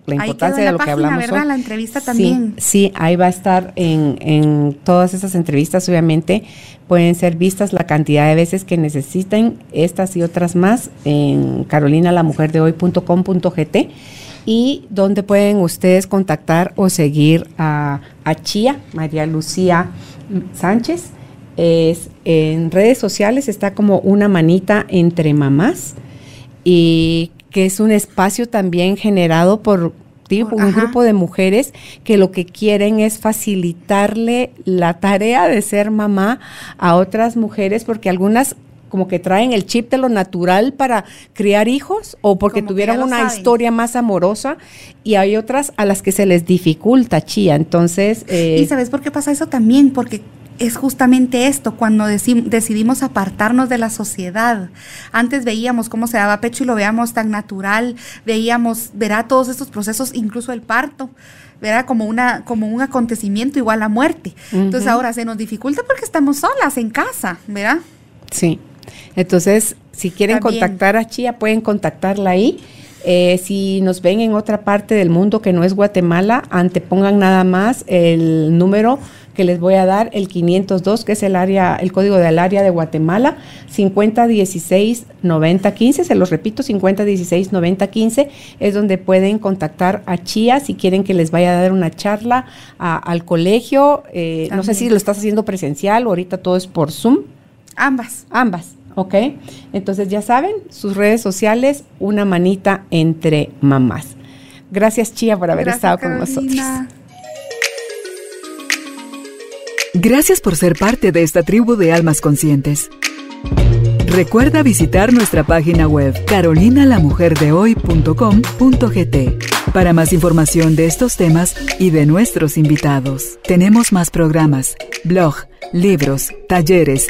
la importancia de lo que hablamos ¿verdad? La entrevista también. Sí, ahí va a estar en, en, todas esas entrevistas, obviamente pueden ser vistas la cantidad de veces que necesiten estas y otras más en carolinalamujerdehoy.com.gt y donde pueden ustedes contactar o seguir a, a Chía, María Lucía Sánchez. Es, en redes sociales está como una manita entre mamás y que es un espacio también generado por un grupo de mujeres que lo que quieren es facilitarle la tarea de ser mamá a otras mujeres porque algunas como que traen el chip de lo natural para criar hijos o porque tuvieron una historia más amorosa y hay otras a las que se les dificulta, chía. Entonces... Eh, ¿Y sabes por qué pasa eso también? Porque es justamente esto, cuando decidimos apartarnos de la sociedad. Antes veíamos cómo se daba pecho y lo veíamos tan natural, veíamos, verá todos estos procesos, incluso el parto, verá como una, como un acontecimiento igual a muerte. Entonces ahora se nos dificulta porque estamos solas en casa, ¿verdad? Sí. Entonces, si quieren contactar a Chía, pueden contactarla ahí. Eh, si nos ven en otra parte del mundo que no es Guatemala, antepongan nada más el número que les voy a dar el 502, que es el área, el código del área de Guatemala, 5016 9015, se los repito, 5016 9015, es donde pueden contactar a Chía si quieren que les vaya a dar una charla al colegio. Eh, no sé si lo estás haciendo presencial o ahorita todo es por Zoom. Ambas. Ambas. ¿Ok? Entonces ya saben, sus redes sociales, una manita entre mamás. Gracias Chía por haber estado con nosotros. Gracias por ser parte de esta tribu de almas conscientes. Recuerda visitar nuestra página web carolinalamujerdehoy.com.gt para más información de estos temas y de nuestros invitados. Tenemos más programas, blog, libros, talleres,